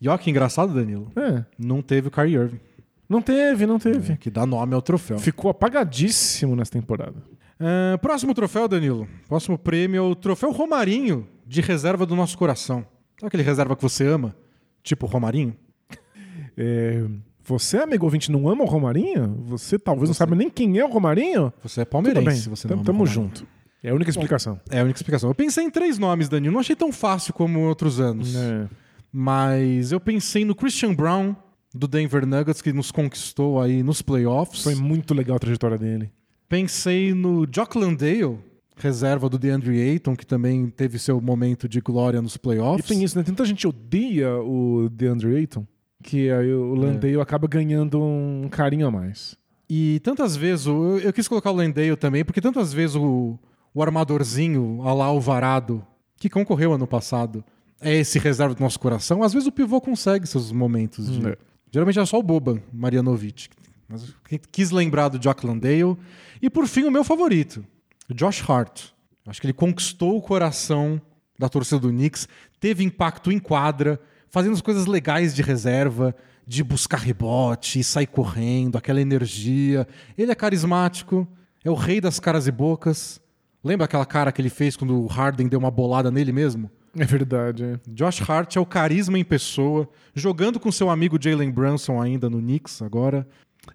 e ó, que engraçado, Danilo. É, Não teve o Kyrie Irving, não teve, não teve. que dá nome ao troféu. Ficou apagadíssimo nessa temporada. Ah, próximo troféu, Danilo. Próximo prêmio é o Troféu Romarinho de reserva do nosso coração. Sabe aquele reserva que você ama? Tipo Romarinho? É, você, amigo ouvinte, não ama o Romarinho? Você talvez não Você- saiba nem quem é o Romarinho? Você é palmeirense, você não tamo, ama tamo junto. É a única explicação. É a única explicação. Eu pensei em três nomes, Danilo. Não achei tão fácil como outros anos. É. Mas eu pensei no Christian Brown, do Denver Nuggets, que nos conquistou aí nos playoffs. Foi muito legal a trajetória dele. Pensei no Jock Landale, reserva do DeAndre Ayton, que também teve seu momento de glória nos E playoffs. tem isso, né? Tanta gente odeia o DeAndre Ayton que aí o Landale acaba ganhando um carinho a mais. E tantas vezes, eu, eu quis colocar o Landale também, porque tantas vezes o, o armadorzinho, a lá o varado, que concorreu ano passado, é esse reserva do nosso coração. Às vezes o pivô consegue seus momentos de. É. Geralmente é só o Boban, Marianovic. Mas quis lembrar do Jock Landale. E por fim, o meu favorito, Josh Hart. Acho que ele conquistou o coração da torcida do Knicks, teve impacto em quadra, fazendo as coisas legais de reserva, de buscar rebote, sair correndo, aquela energia. Ele é carismático, é o rei das caras e bocas. Lembra aquela cara que ele fez quando o Harden deu uma bolada nele mesmo? É verdade. é. Josh Hart é o carisma em pessoa, jogando com seu amigo Jalen Brunson ainda no Knicks agora.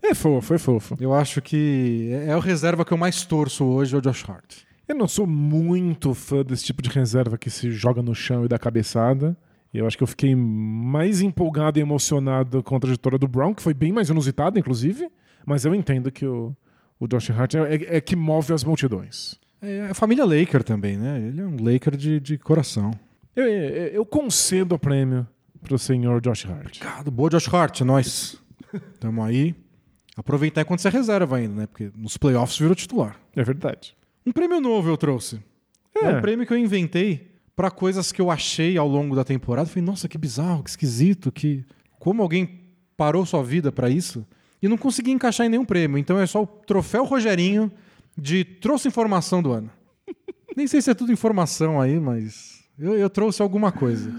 É fofo, é fofo. Eu acho que é é o reserva que eu mais torço hoje, é o Josh Hart. Eu não sou muito fã desse tipo de reserva que se joga no chão e dá cabeçada. Eu acho que eu fiquei mais empolgado e emocionado com a trajetória do Brown, que foi bem mais inusitada, inclusive. Mas eu entendo que o, o Josh Hart é, é- é que move as multidões. É a família Laker também, né? Ele é um Laker de, de coração. Eu, eu, eu concedo o prêmio pro senhor Josh Hart. Obrigado, boa Josh Hart, nós. Tamo aí. Aproveitar enquanto você é reserva ainda, né? Porque nos playoffs virou titular. É verdade. Um prêmio novo eu trouxe. É, É. um prêmio que eu inventei pra coisas que eu achei ao longo da temporada. Falei, nossa, que bizarro, que esquisito, que como alguém parou sua vida pra isso e não consegui encaixar em nenhum prêmio. Então é só o troféu Rogerinho de trouxe informação do ano. [LAUGHS] Nem sei se é tudo informação aí, mas eu, eu trouxe alguma coisa.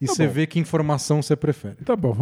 E Tá você bom. vê que informação você prefere. Tá bom,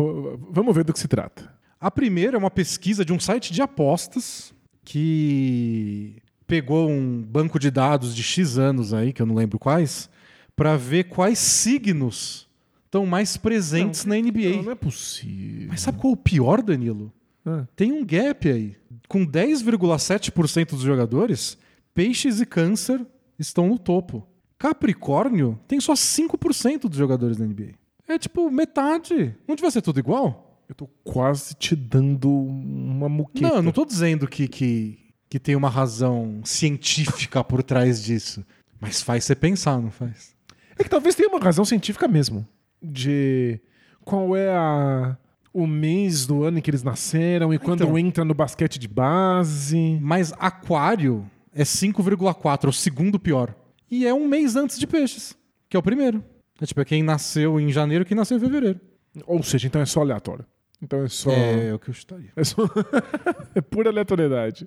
vamos ver do que se trata. A primeira é uma pesquisa de um site de apostas que pegou um banco de dados de X anos aí, que eu não lembro quais, para ver quais signos estão mais presentes na NBA. Não, não é possível. Mas sabe qual é o pior, Danilo? Ah, Tem um gap aí. Com 10,7% dos jogadores, peixes e câncer estão no topo. Capricórnio tem só 5% dos jogadores da NBA. É tipo metade. Não devia ser tudo igual? Eu tô quase te dando uma muqueta. Não, eu não tô dizendo que, que, que tem uma razão científica por trás disso. Mas faz você pensar, não faz? É que talvez tenha uma razão científica mesmo. De qual é a, o mês do ano em que eles nasceram e quando Então. entra no basquete de base. Mas Aquário é 5,4, é o segundo pior. E é um mês antes de Peixes, que é o primeiro. É tipo, é quem nasceu em janeiro e quem nasceu em fevereiro. Ou seja, então é só aleatório. Então é só. É, o que eu chutaria. É, só... [LAUGHS] é pura aleatoriedade.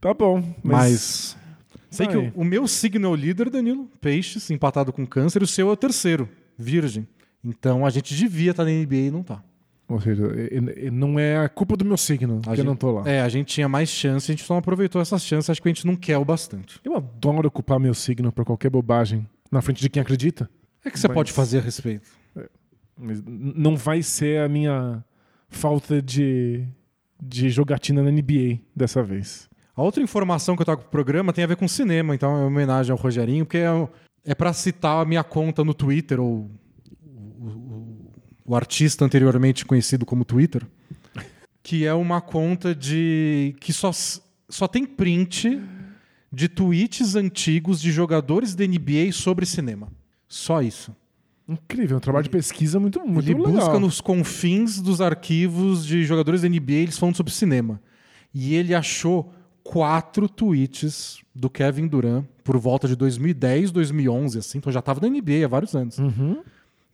Tá bom. Mas. Sei que o, o meu signo é o líder, Danilo, Peixes, empatado com Câncer, e o seu é o terceiro, Virgem. Então a gente devia estar na NBA e não tá. Ou seja, é- é- não é a culpa do meu signo que A eu gente- não tô lá. É, a gente tinha mais chance, a gente só não aproveitou essas chances, acho que a gente não quer o bastante. Eu adoro ocupar meu signo pra qualquer bobagem na frente de quem acredita. É que você Mas- pode fazer a respeito. Mas n- não vai ser a minha falta de, de jogatina na NBA dessa vez. A outra informação que eu trago pro programa tem a ver com cinema, então é uma homenagem ao Rogerinho, porque é, é para citar a minha conta no Twitter, ou o, o- o artista anteriormente conhecido como Twitter, que é uma conta de. que só, só tem print de tweets antigos de jogadores da NBA sobre cinema. Só isso. Incrível, um trabalho de pesquisa muito, muito Ele legal. busca nos confins dos arquivos de jogadores da NBA, eles falando sobre cinema. E ele achou quatro tweets do Kevin Durant por volta de 2010, 2011, assim, então já estava na NBA há vários anos, Uhum.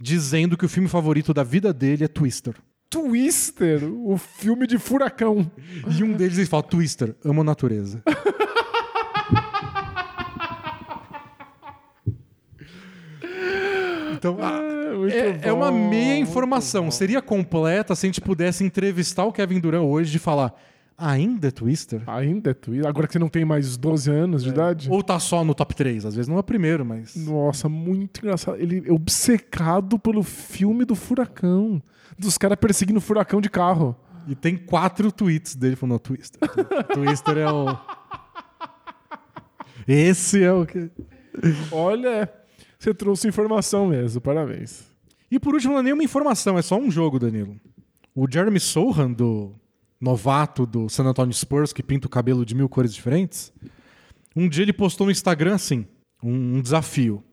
dizendo que o filme favorito da vida dele é Twister. Twister, o filme de furacão. E um deles ele fala: Twister, amo a natureza. [LAUGHS] Então, Ah, muito é, é uma meia informação. Seria completa se a gente pudesse entrevistar o Kevin Durant hoje e falar: ainda é Twister? Ainda é Twister? Agora que você não tem mais 12 anos de idade? Ou tá só no top 3? Às vezes não é o primeiro, mas. Nossa, muito engraçado. Ele é obcecado pelo filme do furacão. Dos caras perseguindo furacão de carro. E tem quatro tweets dele falando: Twister. [LAUGHS] Twister é o. Esse é o que. Olha, você trouxe informação mesmo, parabéns. E por último, não é nenhuma informação, é só um jogo, Danilo. O Jeremy Sohan, do novato do San Antonio Spurs, que pinta o cabelo de mil cores diferentes, um dia ele postou no Instagram assim, um, um desafio.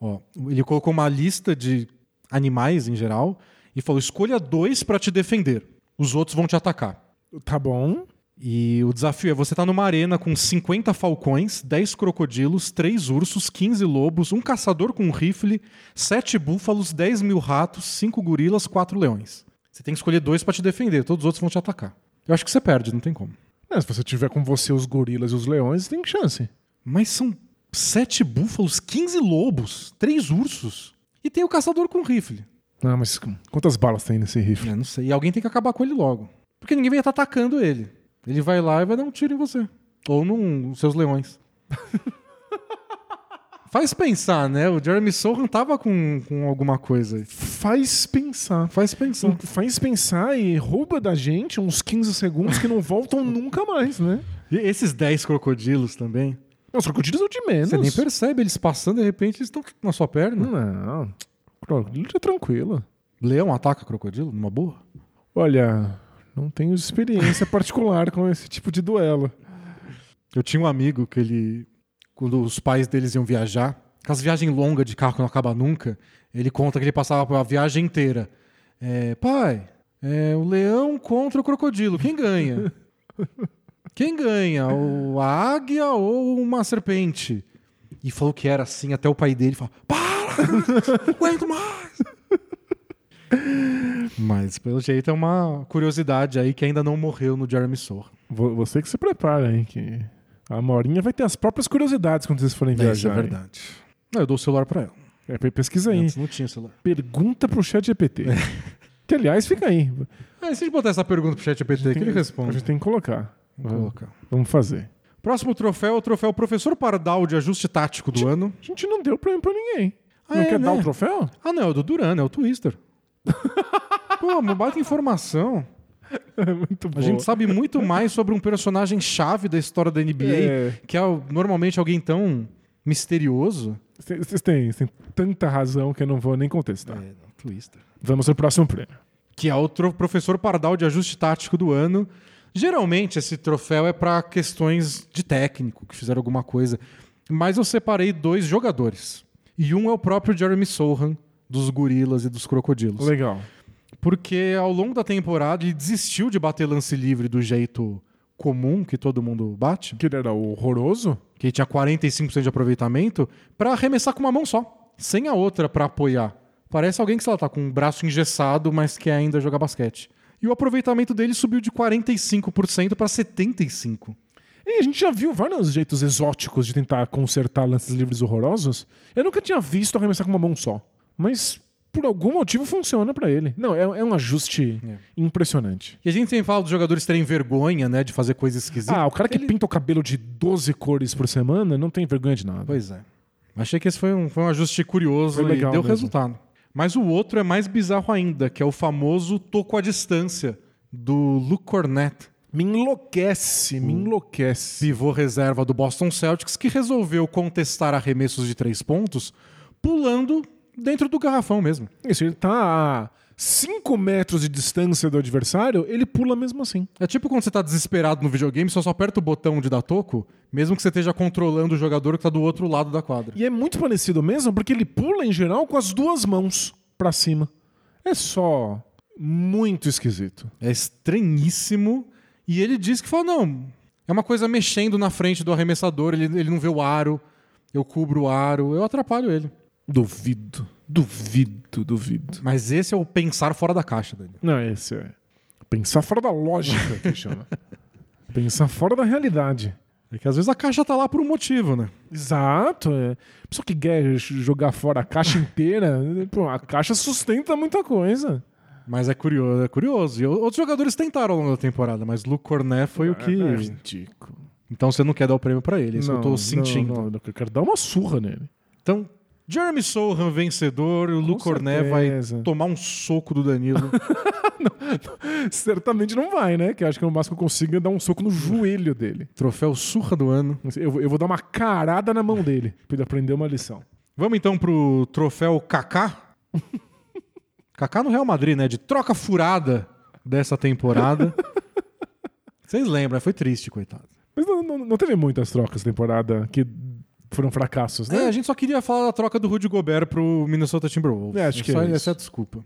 Ó, ele colocou uma lista de animais em geral e falou: escolha dois pra te defender. Os outros vão te atacar. Tá bom. E o desafio é você estar numa arena com 50 falcões, 10 crocodilos, 3 ursos, 15 lobos, um caçador com um rifle, 7 búfalos, 10 mil ratos, 5 gorilas, 4 leões. Você tem que escolher dois pra te defender, todos os outros vão te atacar. Eu acho que você perde, não tem como. É, se você tiver com você os gorilas e os leões, tem chance. Mas são 7 búfalos, 15 lobos, 3 ursos. E tem o caçador com rifle. Ah, mas quantas balas tem nesse rifle? É, não sei. E alguém tem que acabar com ele logo. Porque ninguém vai estar atacando ele. Ele vai lá e vai dar um tiro em você. Ou nos seus leões. [LAUGHS] Faz pensar, né? O Jeremy Sohan tava com, com alguma coisa aí. Faz pensar. Faz pensar. Faz pensar e rouba da gente uns 15 segundos que não voltam [LAUGHS] nunca mais, né? E esses 10 crocodilos também. Os crocodilos são de menos. Você nem percebe eles passando, de repente eles estão na sua perna. Não, crocodilo é tranquilo. Leão ataca crocodilo numa boa? Olha, não tenho experiência particular com esse tipo de duelo. Eu tinha um amigo que ele, quando os pais deles iam viajar, aquelas viagens longas de carro que não acaba nunca, ele conta que ele passava a viagem inteira. É, pai, é, o leão contra o crocodilo, quem ganha? Quem ganha? O, a águia ou uma serpente? E falou que era assim, até o pai dele falou: Para! Aguento mais! Mas, pelo jeito, é uma curiosidade aí que ainda não morreu no Jeremy. Vo- Você que se prepara, hein? Que a Morinha vai ter as próprias curiosidades quando vocês forem viajar. Isso é verdade. Não, eu dou o celular pra ela. É, pe- pesquisa aí. Antes não tinha celular. Pergunta pro chat GPT. [LAUGHS] que, aliás, fica aí. Ah, se a gente botar essa pergunta pro chat GPT, que ele A responde. gente tem que colocar. Vou colocar. Vamos fazer. Próximo troféu é o troféu Professor Pardal de ajuste tático do ano. A gente não deu prêmio pra ninguém. Ah, não é, quer dar né? o troféu? Ah, não, é o do Duran, é o Twister. Pô, uma baita informação. [LAUGHS] Muito bom. A gente sabe muito mais sobre um personagem chave da história da NBA, É. que é normalmente alguém tão misterioso. Vocês têm, têm tanta razão que eu não vou nem contestar. É, não, Twister. Vamos pro próximo prêmio. que é o professor Pardal de ajuste tático do ano, Geralmente esse troféu é para questões de técnico, que fizeram alguma coisa. Mas eu separei dois jogadores. E um é o próprio Jeremy Sohan, dos Gorilas e dos Crocodilos. Legal. Porque ao longo da temporada ele desistiu de bater lance livre do jeito comum que todo mundo bate, Que ele era horroroso? que tinha 45% de aproveitamento, para arremessar com uma mão só, sem a outra para apoiar. Parece alguém que, sei lá, tá com um braço engessado, mas quer ainda jogar basquete. E o aproveitamento dele subiu de 45% para 75%. E a gente já viu vários jeitos exóticos de tentar consertar lances livres horrorosos. Eu nunca tinha visto arremessar com uma mão só. Mas por algum motivo funciona pra ele. Não, é, é um ajuste É. impressionante. E a gente sempre fala dos jogadores terem vergonha, né, de fazer coisas esquisitas. Ah, o cara que pinta o cabelo de 12 cores por semana não tem vergonha de nada. Pois é. Achei que esse foi um, foi um ajuste curioso Foi legal e deu mesmo. resultado. Mas o outro é mais bizarro ainda, que é o famoso toco à distância do Luke Cornett, Me enlouquece, me enlouquece. pivô reserva do Boston Celtics, que resolveu contestar arremessos de três pontos pulando dentro do garrafão mesmo. Isso, ele tá a 5 metros de distância do adversário, ele pula mesmo assim. É tipo quando você tá desesperado no videogame, só só aperta o botão de dar toco, mesmo que você esteja controlando o jogador que tá do outro lado da quadra. E é muito parecido mesmo, porque ele pula em geral com as duas mãos pra cima. É só muito esquisito. É estranhíssimo. E ele diz que falou: não, é uma coisa mexendo na frente do arremessador, ele, ele não vê o aro, eu cubro o aro, eu atrapalho ele. Duvido, duvido, duvido. Mas esse é o pensar fora da caixa dele. Não, esse é. Pensar fora da lógica, [LAUGHS] que chama. Pensar fora da realidade. É que às vezes a caixa tá lá por um motivo, né? Exato. É. Pessoa que quer jogar fora a caixa inteira, [LAUGHS] pô, a caixa sustenta muita coisa. Mas é curioso, é curioso. E outros jogadores tentaram ao longo da temporada, mas Luke Cornet foi o que. É ridículo. Então você não quer dar o prêmio pra ele, isso eu tô sentindo. Não, não, eu quero dar uma surra nele. Então, Jeremy Sohan vencedor, o Luke Cornet vai tomar um soco do Danilo. [LAUGHS] Certamente não vai, né? Que eu acho que o máximo que eu consigo é dar um soco no joelho dele. Troféu surra do ano. Eu, vou- eu vou dar uma carada na mão dele pra ele aprender uma lição. Vamos então pro troféu Kaká. [LAUGHS] Kaká no Real Madrid, né? De troca furada dessa temporada. [LAUGHS] Vocês lembram, foi triste, coitado. Mas não, não- não teve muitas trocas temporada que foram fracassos, É, né? a gente só queria falar da troca do Rudy Gobert pro Minnesota Timberwolves. É, acho que só é essa é a desculpa.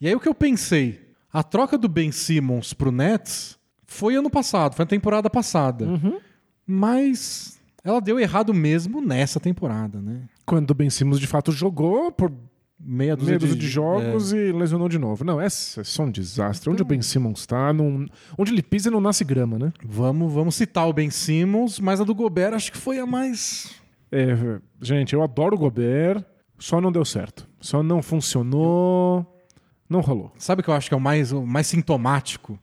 E aí o que eu pensei, a troca do Ben Simmons pro Nets foi ano passado, foi na temporada passada. Uhum. Mas ela deu errado mesmo nessa temporada, né? Quando o Ben Simmons de fato jogou por Meia dúzia meia dúzia de, de jogos e lesionou de novo. Não, é só um desastre. Onde o Ben Simmons tá, não... onde ele pisa não nasce grama, né? Vamos, vamos citar o Ben Simmons, mas a do Gobert acho que foi a mais. É, gente, eu adoro o Gobert, só não deu certo. Só não funcionou, não rolou. Sabe o que eu acho que é o mais, o mais sintomático?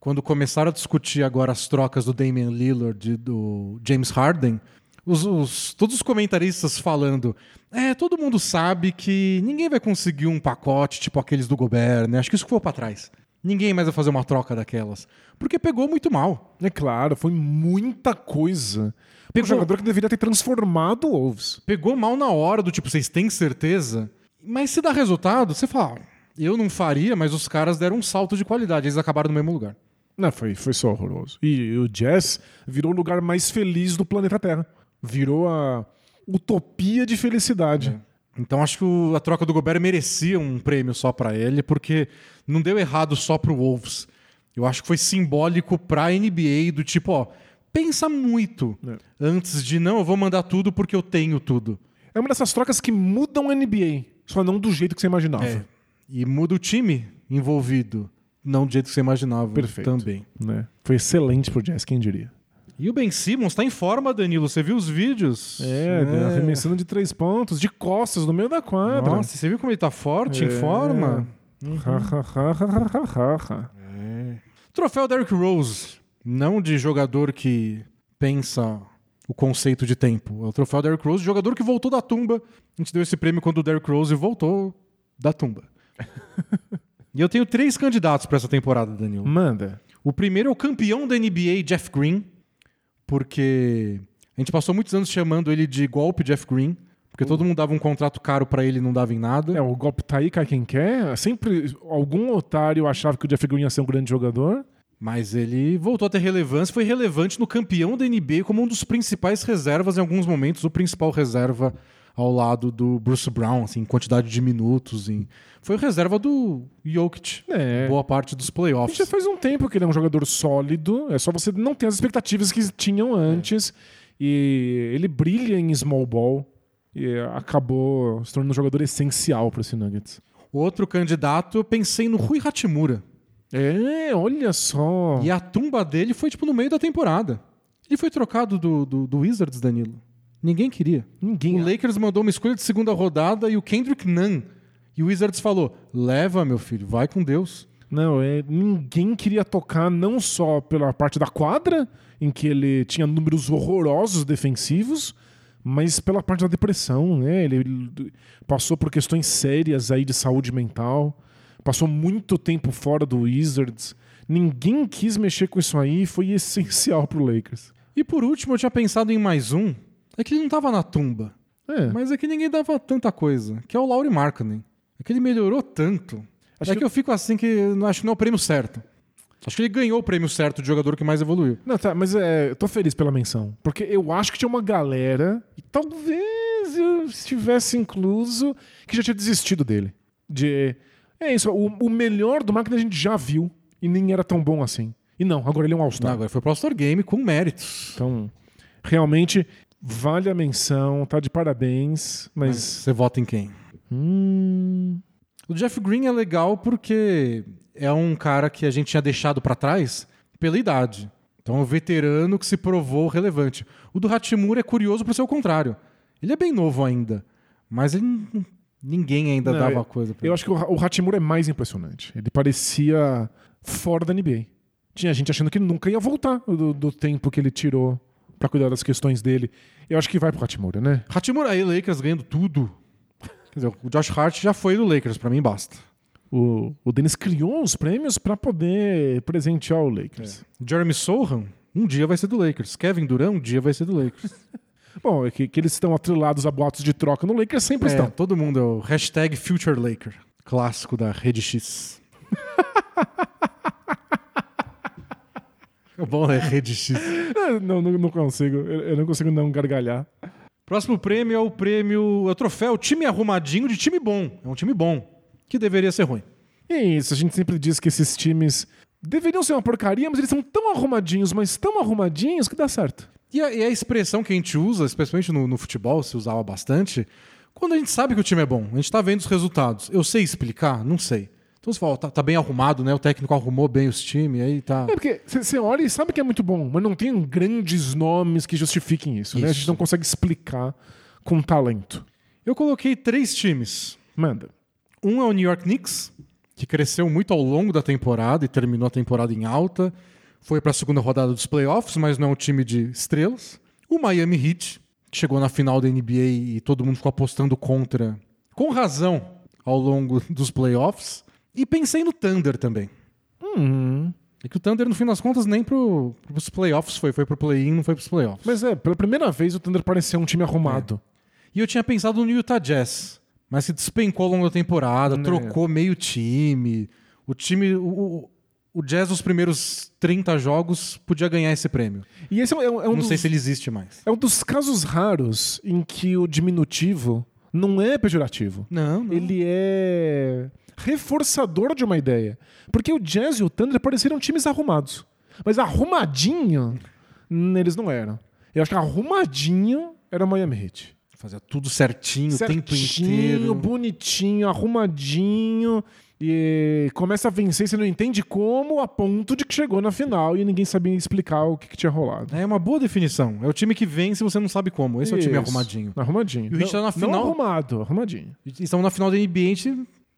Quando começaram a discutir agora as trocas do Damian Lillard e do James Harden, os, os- todos os comentaristas falando: é, todo mundo sabe que ninguém vai conseguir um pacote tipo aqueles do Gobert, né? Acho que isso ficou pra trás. Ninguém mais vai fazer uma troca daquelas. Porque pegou muito mal. É claro, foi muita coisa. Um Pegou- jogador que deveria ter transformado o Wolves. Pegou mal na hora do tipo, vocês têm certeza? Mas se dá resultado, você fala, "Ah, eu não faria, mas os caras deram um salto de qualidade, eles acabaram no mesmo lugar. Não, foi, foi só horroroso. E o Jazz virou o lugar mais feliz do planeta Terra. Virou a utopia de felicidade. Então acho que o- a troca do Gobert merecia um prêmio só pra ele, porque não deu errado só pro Wolves. Eu acho que foi simbólico pra NBA do tipo, ó, pensa muito É. antes de não, eu vou mandar tudo porque eu tenho tudo. É uma dessas trocas que mudam a NBA, só não do jeito que você imaginava. É. E muda o time envolvido, não do jeito que você imaginava Perfeito. também. Né? Foi excelente pro Jazz, quem diria. E o Ben Simmons tá em forma, Danilo. Você viu os vídeos? É, arremessando de três pontos, de costas, no meio da quadra. Nossa, você viu como ele tá forte, em É. forma? [LAUGHS] Troféu Derrick Rose. Não de jogador que pensa o conceito de tempo. É o troféu Derrick Rose, jogador que voltou da tumba. A gente deu esse prêmio quando o Derrick Rose voltou da tumba. [LAUGHS] e eu tenho três candidatos pra essa temporada, Danilo. Manda. O primeiro é o campeão da NBA, Jeff Green, porque a gente passou muitos anos chamando ele de golpe Jeff Green, porque todo mundo dava um contrato caro pra ele e não dava em nada. É, o golpe tá aí, cai quem quer. Sempre algum otário achava que o Jeff Green ia ser um grande jogador. Mas ele voltou a ter relevância, foi relevante no campeão da NBA como um dos principais reservas em alguns momentos, o principal reserva ao lado do Bruce Brown, assim, em quantidade de minutos. Em... Foi reserva do Jokic, É. boa parte dos playoffs. já faz um tempo que ele é um jogador sólido, é só você não ter as expectativas que tinham antes. E ele brilha em small ball e acabou se tornando um jogador essencial para esse Nuggets. Outro candidato, eu pensei no Rui Hachimura. É, olha só. E a tumba dele foi, tipo, no meio da temporada. Ele foi trocado do, do, do Wizards, Danilo. Ninguém queria. Ninguém. O Lakers mandou uma escolha de segunda rodada e o Kendrick Nunn. E o Wizards falou: leva, meu filho, vai com Deus. Não, é, ninguém queria tocar não só pela parte da quadra, em que ele tinha números horrorosos defensivos, mas pela parte da depressão, né? Ele, passou por questões sérias aí de saúde mental, passou muito tempo fora do Wizards. Ninguém quis mexer com isso aí, foi essencial pro Lakers. E por último, eu tinha pensado em mais um. É que ele não tava na tumba. É, Mas é que ninguém dava tanta coisa. Que é o Laurie Markkinen. É que ele melhorou tanto. Acho é que- que... eu fico assim que acho que não é o prêmio certo. Acho que ele ganhou o prêmio certo de jogador que mais evoluiu. Não, tá, mas é, eu tô feliz pela menção. Porque eu acho que tinha uma galera, e talvez eu estivesse incluso, que já tinha desistido dele. De. É isso, o, o melhor do marketing a gente já viu e nem era tão bom assim. E não, agora ele é um All-Star. agora foi pro All-Star Game com méritos. Então, realmente, vale a menção, tá de parabéns, Mas mas. você vota em quem? Hum, O Jeff Green é legal porque é um cara que a gente tinha deixado pra trás pela idade. Então é um veterano que se provou relevante. O do Hachimura é curioso por ser o contrário. Ele é bem novo ainda, mas ele ninguém ainda Não, dava eu- coisa pra eu ele. acho que o, o Hachimura é mais impressionante. Ele parecia fora da NBA. Tinha gente achando que ele nunca ia voltar do, do tempo que ele tirou pra cuidar das questões dele. Eu acho que vai pro Hachimura, né? Hachimura aí, Lakers ganhando tudo. Quer dizer, o Josh Hart já foi do Lakers, pra mim basta. O, o Dennis criou os prêmios pra poder presentear o Lakers. Jeremy Sohan, um dia vai ser do Lakers. Kevin Durant, um dia vai ser do Lakers. [LAUGHS] Bom, é que, que eles estão atrelados a boatos de troca no Lakers sempre É, estão. todo mundo é o hashtag Future Laker. Clássico da Rede X. [LAUGHS] [LAUGHS] É bom, né? Rede X. É, Não, não, não consigo. Eu, eu não consigo não gargalhar. Próximo prêmio é o prêmio, é o troféu time arrumadinho de time bom. É um time bom, que deveria ser ruim. E é isso, a gente sempre diz que esses times deveriam ser uma porcaria, mas eles são tão arrumadinhos, mas tão arrumadinhos que dá certo. E a, e a expressão que a gente usa, especialmente no, no futebol, se usava bastante, quando a gente sabe que o time é bom, a gente tá vendo os resultados. Eu sei explicar? Não sei. Então você fala, tá, tá bem arrumado, né? O técnico arrumou bem os times, aí tá. É porque você olha e sabe que é muito bom, mas não tem grandes nomes que justifiquem isso, né? A gente Isso. não consegue explicar com talento. Eu coloquei três times. Manda. Um é o New York Knicks, que cresceu muito ao longo da temporada e terminou a temporada em alta. Foi para a segunda rodada dos playoffs, mas não é um time de estrelas. O Miami Heat, que chegou na final da NBA e todo mundo ficou apostando contra, com razão, ao longo dos playoffs. E pensei no Thunder também. Hum, É que o Thunder, no fim das contas, nem pro, pros playoffs foi. Foi pro play-in, não foi pros playoffs. mas é, pela primeira vez o Thunder pareceu um time arrumado. E eu tinha pensado no Utah Jazz, mas se despencou ao longo da temporada, Né. trocou meio time. O time. O, o, Jazz nos primeiros 30 jogos podia ganhar esse prêmio. E esse é, um- é um Não dos, sei se ele existe mais. é um dos casos raros em que o diminutivo não é pejorativo. Não, não. Ele é reforçador de uma ideia. Porque o Jazz e o Thunder pareceram times arrumados. Mas arrumadinho, eles não eram. Eu acho que arrumadinho era o Miami Heat. Fazia tudo certinho, o tempo Certinho, inteiro. bonitinho, arrumadinho. E começa a vencer, você não entende como, a ponto de que chegou na final e ninguém sabia explicar o que, que tinha rolado. É uma boa definição. É o time que vence e você não sabe como. Esse é o time Isso. arrumadinho. Arrumadinho. E o Heat tá na final- Não arrumado, arrumadinho. E estamos na final da NBA,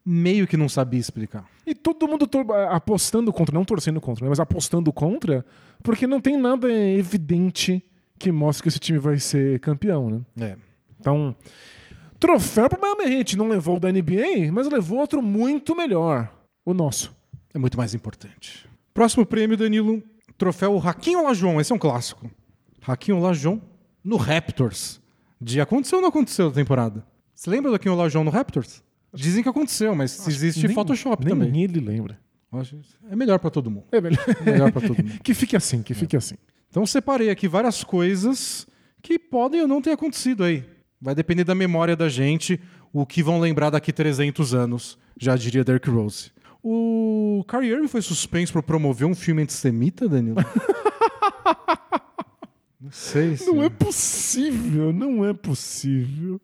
meio que não sabia explicar. E todo mundo apostando contra, não torcendo contra, né, mas apostando contra, porque não tem nada evidente que mostre que esse time vai ser campeão, né? É. Então, troféu pro Miami Heat. Não levou o da NBA, mas levou outro muito melhor. O nosso. É muito mais importante. Próximo prêmio, Danilo. Troféu Raquinho Olajon. Esse é um clássico. Raquinho Olajon no Raptors. De aconteceu ou não aconteceu na temporada? Você lembra do Raquinho Olajon no Raptors? Dizem que aconteceu, mas existe Nem- Photoshop nem também. ele lembra. É melhor pra todo mundo. É melhor. É [LAUGHS] melhor pra todo mundo. que fique assim, que fique assim. Então separei aqui várias coisas que podem ou não ter acontecido aí. Vai depender da memória da gente, o que vão lembrar daqui 300 anos, já diria Derrick Rose. O Kyrie Irving foi suspenso por promover um filme antissemita, Danilo? [LAUGHS] não sei se... Não é possível, não é possível.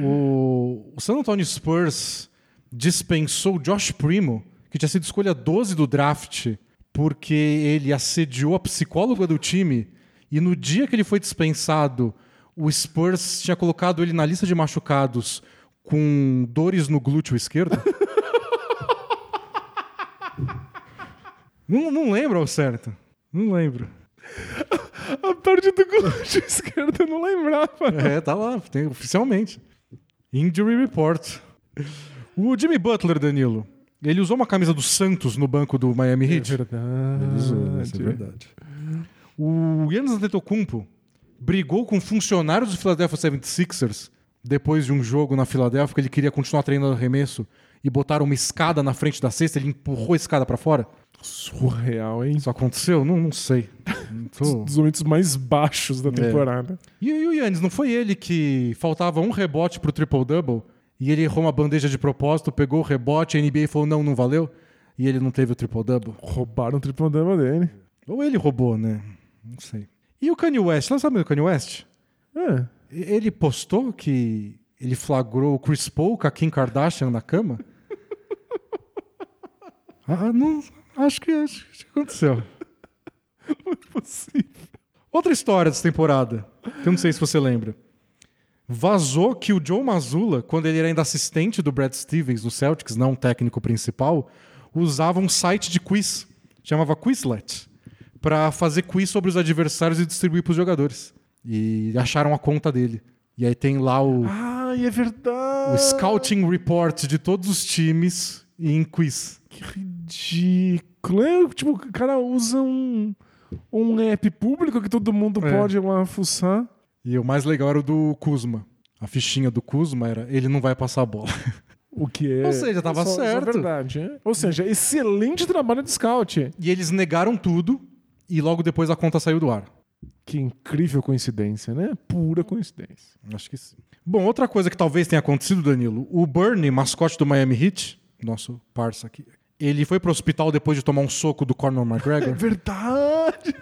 O, o San Antonio Spurs dispensou o Josh Primo, que tinha sido escolha 12 do draft, porque ele assediou a psicóloga do time e no dia que ele foi dispensado, o Spurs tinha colocado ele na lista de machucados com dores no glúteo esquerdo. [LAUGHS] não, não lembro ao certo. Não lembro. A parte do glúteo [LAUGHS] esquerdo eu não lembrava. É, tá lá, tem oficialmente. Injury Report. O Jimmy Butler, Danilo, ele usou uma camisa do Santos no banco do Miami Heat. verdade. Ele usou, é verdade. O Giannis Antetokounmpo brigou com funcionários do Philadelphia 76ers depois de um jogo na Filadélfia que ele queria continuar treinando arremesso e botaram uma escada na frente da cesta, ele empurrou a escada pra fora. Surreal, hein? Isso aconteceu? Não, não sei. [LAUGHS] Tô- Dos momentos mais baixos da temporada. E, e o Yannis, não foi ele que faltava um rebote pro triple-double e ele errou uma bandeja de propósito, pegou o rebote, a NBA falou não, não valeu, e ele não teve o triple-double? Roubaram o triplo dama dele. Ou ele roubou, né? Não sei. E o Kanye West, não sabe do Kanye West? É. Ele postou que ele flagrou o Chris Paul com a Kim Kardashian na cama? [LAUGHS] ah, não, acho que, acho que aconteceu. Não é possível. Outra história dessa temporada, que eu não sei se você lembra. Vazou que o Joe Mazzulla, quando ele era ainda assistente do Brad Stevens no Celtics, não técnico principal, usava um site de quiz, chamava Quizlet, para fazer quiz sobre os adversários e distribuir para os jogadores. E acharam a conta dele. E aí tem lá o, Ai, é verdade. o scouting report de todos os times em quiz. Que ridículo. É, tipo, o cara usa um, um app público que todo mundo É. pode ir lá fuçar. E o mais legal era o do Kuzma. A fichinha do Kuzma era ele não vai passar a bola. [LAUGHS] O que é. Ou seja, tava só- só certo. verdade. é. Ou seja, excelente trabalho de scout. E eles negaram tudo e logo depois a conta saiu do ar. Que incrível coincidência, né? Pura coincidência. Acho que sim. Bom, outra coisa que talvez tenha acontecido, Danilo, o Bernie, mascote do Miami Heat, nosso parça aqui, ele foi pro hospital depois de tomar um soco do Conor [LAUGHS] É McGregor. verdade.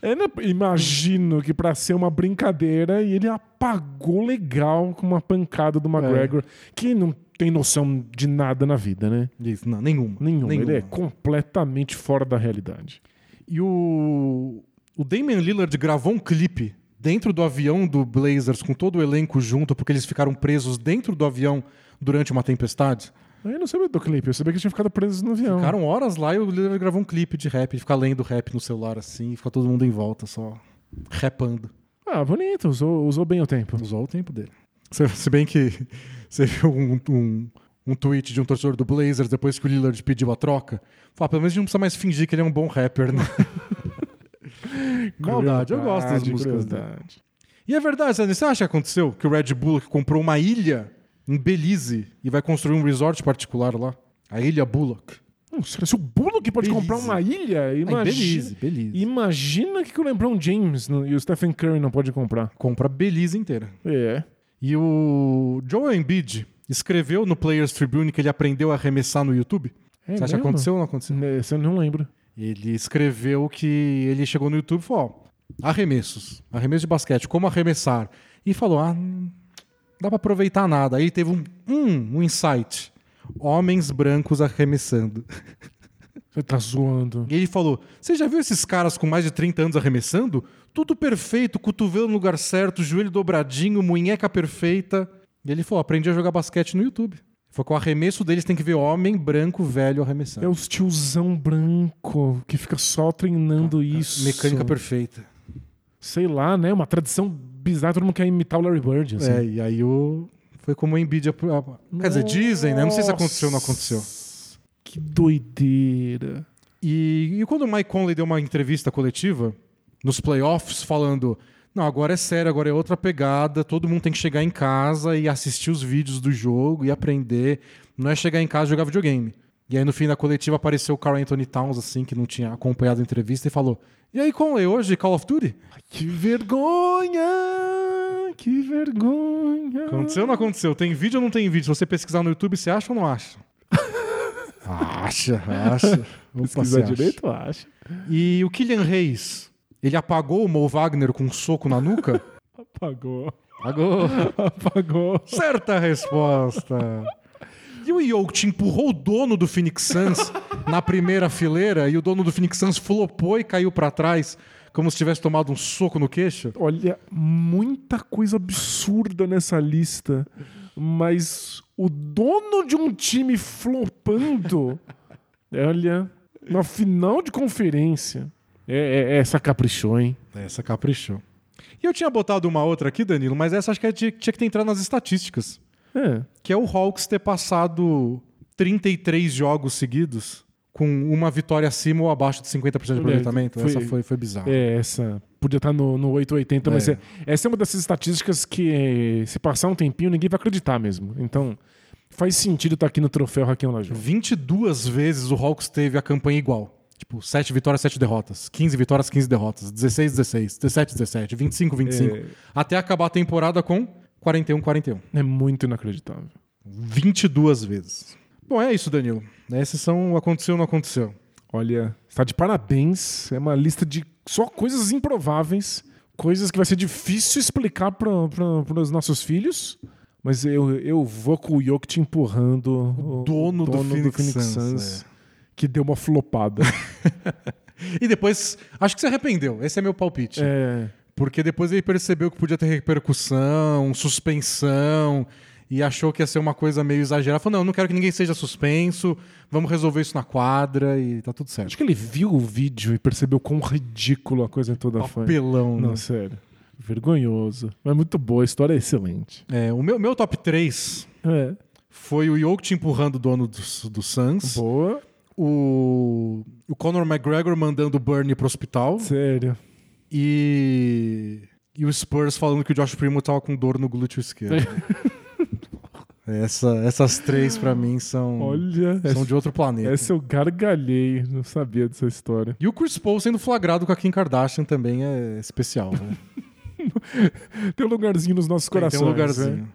É, né? Imagino que pra ser uma brincadeira e ele apagou legal com uma pancada do McGregor, que não tem noção de nada na vida, né? Isso, não, nenhuma. Nenhuma. Nenhuma. Ele é completamente fora da realidade. E o, o Damian Lillard gravou um clipe dentro do avião do Blazers com todo o elenco junto, porque eles ficaram presos dentro do avião durante uma tempestade. Eu não sabia do clipe, eu sabia que tinha ficado preso no avião. Ficaram horas lá e o Lillard gravou um clipe de rap, ele fica lendo rap no celular assim, e fica todo mundo em volta só rapando. Ah, bonito, usou, usou bem o tempo. Usou o tempo dele. Se, se bem que [LAUGHS] você viu um, um, um tweet de um torcedor do Blazers depois que o Lillard pediu a troca. Fala, pelo menos a gente não precisa mais fingir que ele é um bom rapper, né? [LAUGHS] [LAUGHS] Maldade, eu gosto das músicas dele. E é verdade, você acha que aconteceu que o Red Bull comprou uma ilha em Belize e vai construir um resort particular lá? A Ilha Bullock. Hum, Se o Bullock pode Belize. comprar uma ilha, Ah, imagina, Belize, Belize. imagina que o LeBron James e o Stephen Curry não podem comprar. Compra Belize inteira. É. E o Joel Embiid escreveu no Players Tribune que ele aprendeu a arremessar no YouTube. É Você acha que aconteceu ou não aconteceu? Esse eu não lembro. Ele escreveu que ele chegou no YouTube e falou: ó, arremessos, arremesso de basquete, como arremessar. E falou: ah, não dá pra aproveitar nada. Aí teve um, um, um insight: homens brancos arremessando. [LAUGHS] Você tá zoando. E ele falou: Você já viu esses caras com mais de 30 anos arremessando? Tudo perfeito, cotovelo no lugar certo, joelho dobradinho, munheca perfeita. E ele falou: Aprendi a jogar basquete no YouTube. Foi com o arremesso deles tem que ver homem branco velho arremessando. É os tiozão branco que fica só treinando isso. Mecânica perfeita. Sei lá, né? Uma tradição bizarra, todo mundo quer imitar o Larry Bird. Assim. É, e aí o. Foi como o Embiid. a- Quer dizer, dizem, né? Não sei se aconteceu ou não aconteceu. Que doideira. E, e quando o Mike Conley deu uma entrevista coletiva nos playoffs, falando: Não, agora é sério, agora é outra pegada, todo mundo tem que chegar em casa e assistir os vídeos do jogo e aprender. Não é chegar em casa e jogar videogame. E aí no fim da coletiva apareceu o Carl Anthony Towns, assim, que não tinha acompanhado a entrevista, e falou: E aí, Conley, hoje Call of Duty? Que vergonha! Que vergonha! Aconteceu ou não aconteceu? Tem vídeo ou não tem vídeo? Se você pesquisar no YouTube, você acha ou não acha? [LAUGHS] acha, acha. [LAUGHS] Opa, Pesquisar acha. direito, eu acho. E o Killian Reis, ele apagou o Mo Wagner com um soco na nuca? [LAUGHS] Apagou. Apagou. [LAUGHS] Apagou. Certa resposta. E o Yoke empurrou o dono do Phoenix Suns na primeira fileira e o dono do Phoenix Suns flopou e caiu pra trás como se tivesse tomado um soco no queixo? Olha, muita coisa absurda nessa lista. Mas o dono de um time flopando, olha, na final de conferência. É, é- essa caprichou, hein? Essa caprichou. E eu tinha botado uma outra aqui, Danilo, mas essa acho que tinha, tinha que ter entrado nas estatísticas. É. Que é o Hawks ter passado 33 jogos seguidos com uma vitória acima ou abaixo de 50% de aproveitamento. foi- Essa foi, foi bizarra. É, essa podia estar no, no 880, mas É. é- essa é uma dessas estatísticas que, se passar um tempinho, ninguém vai acreditar mesmo. Então, faz sentido estar aqui no troféu Raquel Lajão. 22 vezes o Hawks teve a campanha igual. Tipo, 7 vitórias, 7 derrotas. 15 vitórias, 15 derrotas. 16, 16. 17, 17. 25, 25. É. Até acabar a temporada com 41, 41. É muito inacreditável. 22 vezes. Bom, é isso, Danilo. Esses são o aconteceu ou não aconteceu. Olha, está de parabéns. É uma lista de só coisas improváveis, coisas que vai ser difícil explicar para os nossos filhos. Mas eu, eu vou com o Jokic empurrando o, dono do Phoenix Suns, é. Que deu uma flopada. [LAUGHS] E depois, acho que se arrependeu. Esse é meu palpite. é, Porque depois ele percebeu que podia ter repercussão, suspensão, e achou que ia ser uma coisa meio exagerada. Falou: não, não quero que ninguém seja suspenso, vamos resolver isso na quadra e tá tudo certo. acho que ele viu o vídeo e percebeu quão ridículo a coisa toda foi. Papelão, né? Não, sério. Vergonhoso. Mas muito boa, a história é excelente. É, o meu, meu top 3 É. foi o Jokic empurrando o dono do, do Suns, Boa. O, o Conor McGregor mandando o Bernie pro hospital Sério. e, e o Spurs falando que o Josh Primo tava com dor no glúteo esquerdo. [LAUGHS] Essa, essas três pra mim são, Olha, são de outro planeta. essa eu gargalhei. Não sabia dessa história. E o Chris Paul sendo flagrado com a Kim Kardashian também é especial. Né? [LAUGHS] Tem um lugarzinho nos nossos Tem- corações. Tem um lugarzinho. né?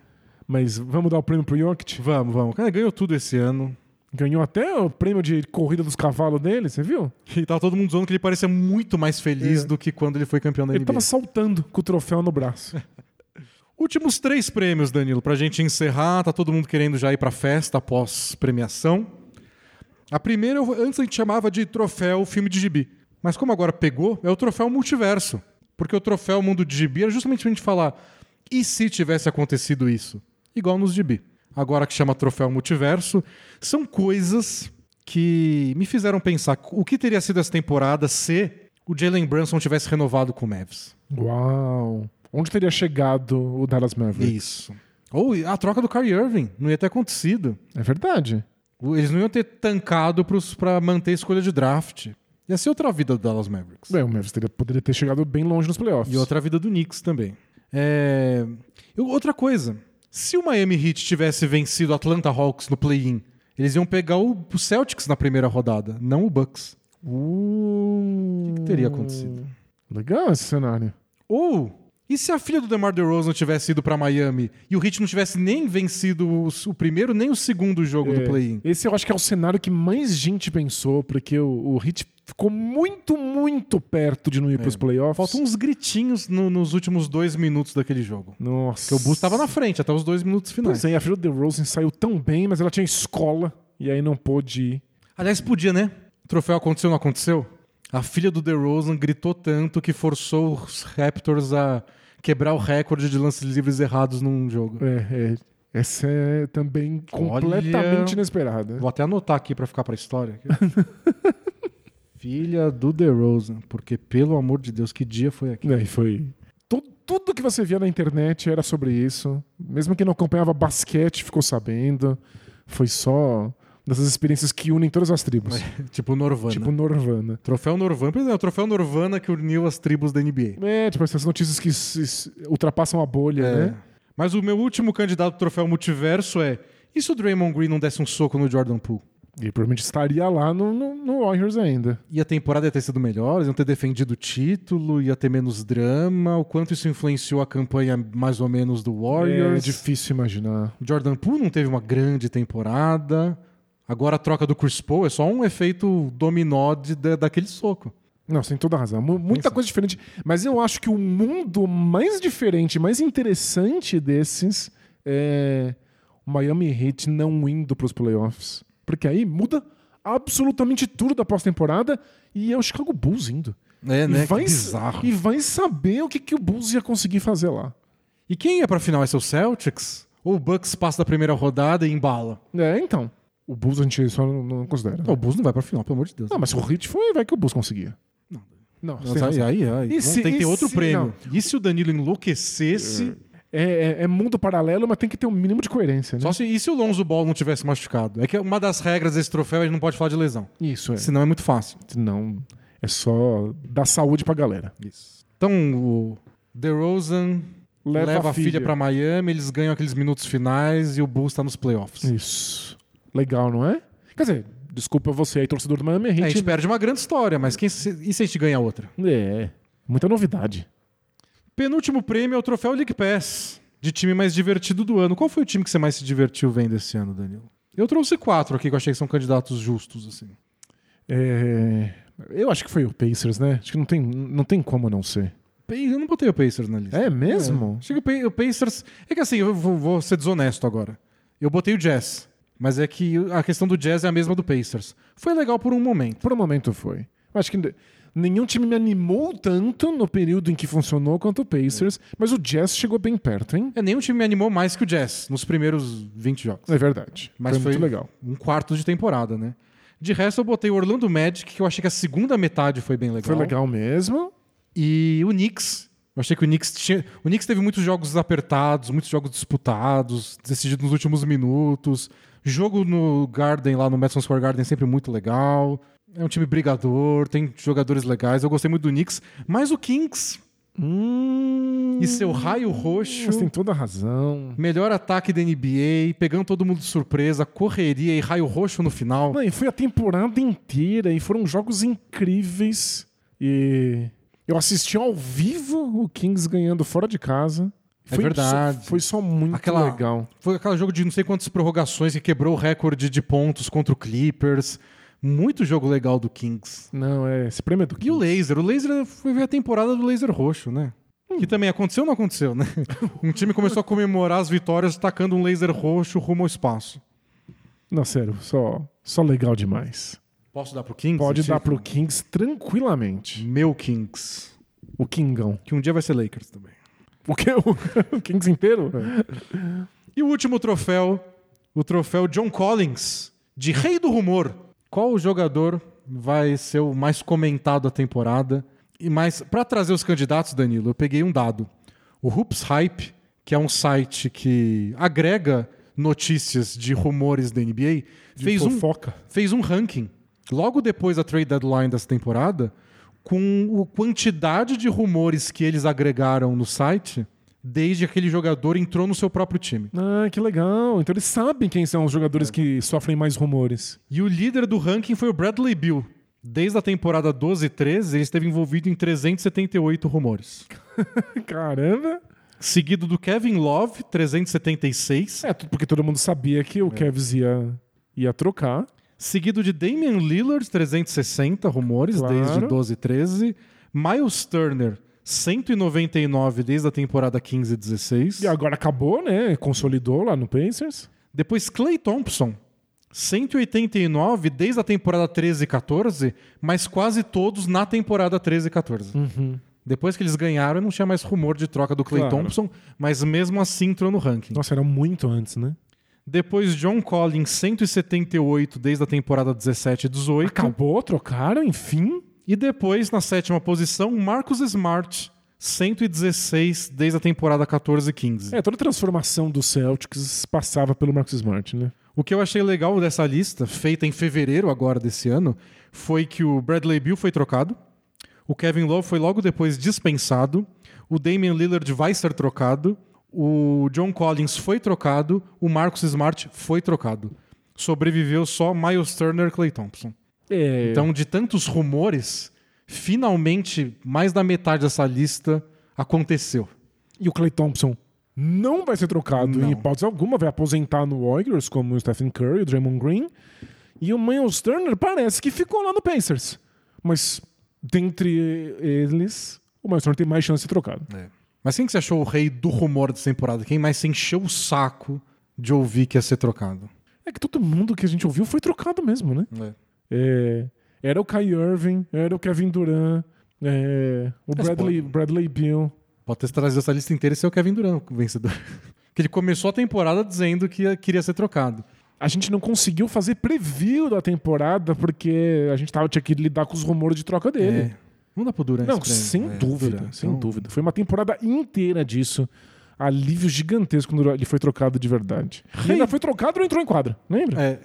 Mas vamos dar o prêmio pro Jokic? Vamos, vamos. Cara, ganhou tudo esse ano. Ganhou até o prêmio de corrida dos cavalos dele, você viu? E tava todo mundo dizendo que ele parecia muito mais feliz É. do que quando ele foi campeão da Ele NBA. tava saltando com o troféu no braço. [LAUGHS] Últimos três prêmios, Danilo, pra gente encerrar. Tá todo mundo querendo já ir pra festa após premiação. A primeira, antes a gente chamava de troféu filme de gibi. Mas como agora pegou, é o troféu multiverso. Porque o troféu mundo de gibi era justamente pra gente falar e se tivesse acontecido isso? Igual nos gibi. Agora que chama troféu multiverso, são coisas que me fizeram pensar o que teria sido essa temporada se o Jalen Brunson tivesse renovado com o Mavs. Uau. Onde teria chegado o Dallas Mavericks? Isso. Ou a troca do Kyrie Irving não ia ter acontecido. É verdade. Eles não iam ter tancado pra manter a escolha de draft. Ia ser outra vida do Dallas Mavericks. Bem, o Mavericks teria, poderia ter chegado bem longe nos playoffs. E outra vida do Knicks também. É, eu- outra coisa. Se o Miami Heat tivesse vencido o Atlanta Hawks no play-in, eles iam pegar o Celtics na primeira rodada, não o Bucks. Uh... O que teria acontecido? Legal esse cenário. Ou, e se a filha do DeMar DeRozan tivesse ido pra Miami e o Heat não tivesse nem vencido o, primeiro nem o segundo jogo do É, play-in? Esse eu acho que é o cenário que mais gente pensou, porque o, o Heat ficou muito, muito perto de não ir pros playoffs. Faltam uns gritinhos no- nos últimos dois minutos daquele jogo. Nossa. Porque o Bulls estava na frente até os dois minutos finais. Pois é, a filha do DeRozan saiu tão bem, mas ela tinha escola e aí não pôde ir. Aliás, podia, né? O troféu aconteceu ou não aconteceu? A filha do DeRozan gritou tanto que forçou os Raptors a quebrar o recorde de lances livres errados num jogo. É, é. Essa é também Olha. completamente inesperada. Vou até anotar aqui pra ficar pra história. [LAUGHS] filha do DeRozan, porque pelo amor de Deus, que dia foi aqui? Aí foi. Tu- Tudo que você via na internet era sobre isso. Mesmo quem não acompanhava basquete ficou sabendo. Foi só dessas experiências que unem todas as tribos. [LAUGHS] tipo Norvana. Tipo Norvana. Troféu Norvana, pois é, o troféu Norvana que uniu as tribos da NBA. É, tipo essas notícias que ultrapassam a bolha, É. né? Mas o meu último candidato ao troféu multiverso é: e se o Draymond Green não desse um soco no Jordan Poole? E provavelmente estaria lá no, no, no Warriors ainda. E a temporada ia ter sido melhor, eles iam ter defendido o título, ia ter menos drama. O quanto isso influenciou a campanha mais ou menos do É Warriors. difícil imaginar. Jordan Poole não teve uma grande temporada. Agora a troca do Chris Paul é só um efeito dominó de, da- daquele soco. Não, tem toda a razão. Mu- Muita Pensa. coisa diferente. Mas eu acho que o mundo mais diferente, mais interessante desses é o Miami Heat não indo para os playoffs. Porque aí muda absolutamente tudo da pós-temporada e é o Chicago Bulls indo. É, né? E, vai, Que bizarro. e vai saber o que, que o Bulls ia conseguir fazer lá. E quem ia pra final? É ser o Celtics? Ou o Bucks passa da primeira rodada e embala? É, então. O Bulls a gente só não, não considera. Não, o Bulls não vai pra final, pelo amor de Deus. Não, mas o Heat foi, vai que o Bulls conseguia. Não. Não, tem aí, aí, aí. E se- tem que ter outro se- prêmio. E se o Danilo enlouquecesse? É, é- é mundo paralelo, mas tem que ter um mínimo de coerência, né? Só se, e se o Lonzo Ball não tivesse machucado? É que uma das regras desse troféu a gente não pode falar de lesão. Isso, é. Senão é muito fácil. Não, é só dar saúde pra galera. Isso. Então o DeRozan Leva, leva, a a filha pra Miami, eles ganham aqueles minutos finais e o Bulls tá nos playoffs. Isso. Legal, não é? Quer dizer, desculpa você aí, torcedor do Miami É, a Heat. gente perde uma grande história, mas quem, se- e se a gente ganhar outra? É, muita novidade. Penúltimo prêmio é o troféu League Pass, de time mais divertido do ano. Qual foi o time que você mais se divertiu vendo esse ano, Danilo? Eu trouxe quatro aqui que eu achei que são candidatos justos, assim. É, eu acho que foi o Pacers, né? Acho que não tem, não tem como não ser. Eu não botei o Pacers na lista. É mesmo? Achei que o Pa- o Pacers. É que assim, eu vou, vou ser desonesto agora. Eu botei o Jazz. Mas é que a questão do Jazz é a mesma do Pacers. Foi legal por um momento. Por um momento foi. Eu acho que nenhum time me animou tanto no período em que funcionou quanto o Pacers, mas o Jazz chegou bem perto, hein? É, nenhum time me animou mais que o Jazz nos primeiros 20 jogos. É verdade. Mas foi, muito foi- legal. Um quarto de temporada, né? De resto, eu botei o Orlando Magic, que eu achei que a segunda metade foi bem legal. Foi legal mesmo. E o Knicks. Eu achei que o Knicks tinha. O Knicks teve muitos jogos apertados, muitos jogos disputados, decididos nos últimos minutos. Jogo no Garden, lá no Madison Square Garden, sempre muito legal. É um time brigador, tem jogadores legais. Eu gostei muito do Knicks. Mas o Kings Hum, e seu raio roxo. Você tem toda a razão. Melhor ataque da NBA, pegando todo mundo de surpresa, correria e raio roxo no final. Não, e foi a temporada inteira e foram jogos incríveis. E eu assisti ao vivo o Kings ganhando fora de casa. É Foi verdade. Só, foi só muito Aquela- legal. Foi aquele jogo de não sei quantas prorrogações que quebrou o recorde de pontos contra o Clippers. Muito jogo legal do Kings. Não, é. Esse prêmio é do E o Kings. Laser? O Laser foi ver a temporada do Laser Roxo, né? Que também aconteceu ou não aconteceu, né? [LAUGHS] Um time começou a comemorar as vitórias tacando um laser roxo rumo ao espaço. Não, sério, só, só legal demais. Posso dar pro Kings? Pode dar pro Kings tranquilamente. Meu Kings. O Kingão. Que um dia vai ser Lakers também. O que? O, [LAUGHS] o Kings inteiro? E o último troféu, o troféu John Collins, de Rei do Rumor. Qual jogador vai ser o mais comentado da temporada? E mais, para trazer os candidatos, Danilo, eu peguei um dado. O Hoops Hype, que é um site que agrega notícias de rumores da NBA, De fez um, fofoca. fez um ranking logo depois da trade deadline dessa temporada com a quantidade de rumores que eles agregaram no site desde que aquele jogador entrou no seu próprio time. Ah, que legal. Então eles sabem quem são os jogadores que sofrem mais rumores. E o líder do ranking foi o Bradley Bill. Desde a temporada 12 e 13, ele esteve envolvido em 378 rumores. [LAUGHS] Caramba. Seguido do Kevin Love, 376. É, porque todo mundo sabia que o Cavs ia, ia trocar. Seguido de Damian Lillard, 360 rumores Claro. desde 12 e 13. Miles Turner, 199 desde a temporada 15 e 16. E agora acabou, né? Consolidou lá no Pacers. Depois Clay Thompson, 189 desde a temporada 13 e 14, mas quase todos na temporada 13 e 14. Depois que eles ganharam, não tinha mais rumor de troca do Clay Claro. Thompson, mas mesmo assim entrou no ranking. Nossa, era muito antes, né? Depois John Collins, 178 desde a temporada 17 e 18. Acabou, trocaram, enfim. E depois, na sétima posição, Marcus Smart, 116 desde a temporada 14 e 15. É, toda a transformação do Celtics passava pelo Marcus Smart, né? O que eu achei legal dessa lista, feita em fevereiro agora desse ano, foi que o Bradley Beal foi trocado, o Kevin Love foi logo depois dispensado, o Damian Lillard vai ser trocado, o John Collins foi trocado, o Marcus Smart foi trocado. sobreviveu só Miles Turner e Clay Thompson. É, Então, de tantos rumores, finalmente mais da metade dessa lista aconteceu. E o Clay Thompson não vai ser trocado Não. em hipótese alguma, vai aposentar no Warriors, como o Stephen Curry, o Draymond Green. E o Miles Turner parece que ficou lá no Pacers. Mas dentre eles, o Miles Turner tem mais chance de ser trocado. Mas quem que você achou o rei do rumor dessa temporada? Quem mais se encheu o saco de ouvir que ia ser trocado? É que todo mundo que a gente ouviu foi trocado mesmo, né? É, era o Kai Irving, era o Kevin Durant, é, o Bradley, Bradley Beal. Pode ter trazido essa lista inteira e ser o Kevin Durant o vencedor. [LAUGHS] que ele começou a temporada dizendo que ia- queria ser trocado. A gente não conseguiu fazer preview da temporada porque a gente tava, tinha que lidar com os rumores de troca dele. É. Não dá pro Durant Não, sem É, dúvida, Durant. sem Então, dúvida. Foi uma temporada inteira disso. Alívio gigantesco quando ele foi trocado de verdade. E ainda foi trocado não entrou em quadra, lembra? É.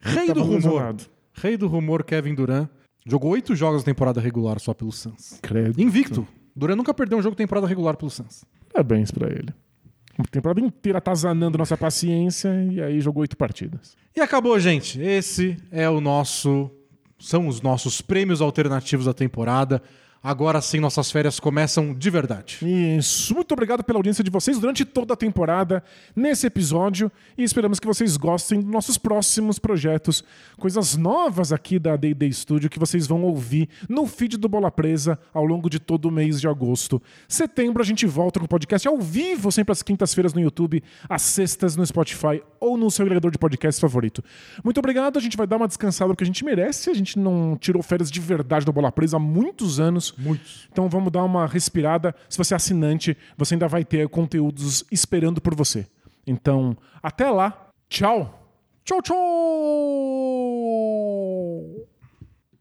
Rei do rumor. lesionado. Rei do rumor, Kevin Durant. Jogou oito jogos na temporada regular só pelo Suns. Credo. Invicto. Durant nunca perdeu um jogo de temporada regular pelo Suns. Parabéns pra ele. Uma temporada inteira atazanando nossa paciência e aí jogou oito partidas. E acabou, gente. Esse é o nosso. São os nossos prêmios alternativos da temporada. Agora sim, nossas férias começam de verdade. Isso. Muito obrigado pela audiência de vocês durante toda a temporada, nesse episódio, e esperamos que vocês gostem dos nossos próximos projetos, coisas novas aqui da Day Studio que vocês vão ouvir no feed do Bola Presa ao longo de todo o mês de agosto. Setembro a gente volta com o podcast ao vivo, sempre às quintas-feiras no YouTube, às sextas no Spotify ou no seu agregador de podcast favorito. Muito obrigado, a gente vai dar uma descansada porque a gente merece, a gente não tirou férias de verdade do Bola Presa há muitos anos. Muitos. Então vamos dar uma respirada. Se você é assinante, você ainda vai ter conteúdos esperando por você. Então, até lá. Tchau. Tchau, tchau.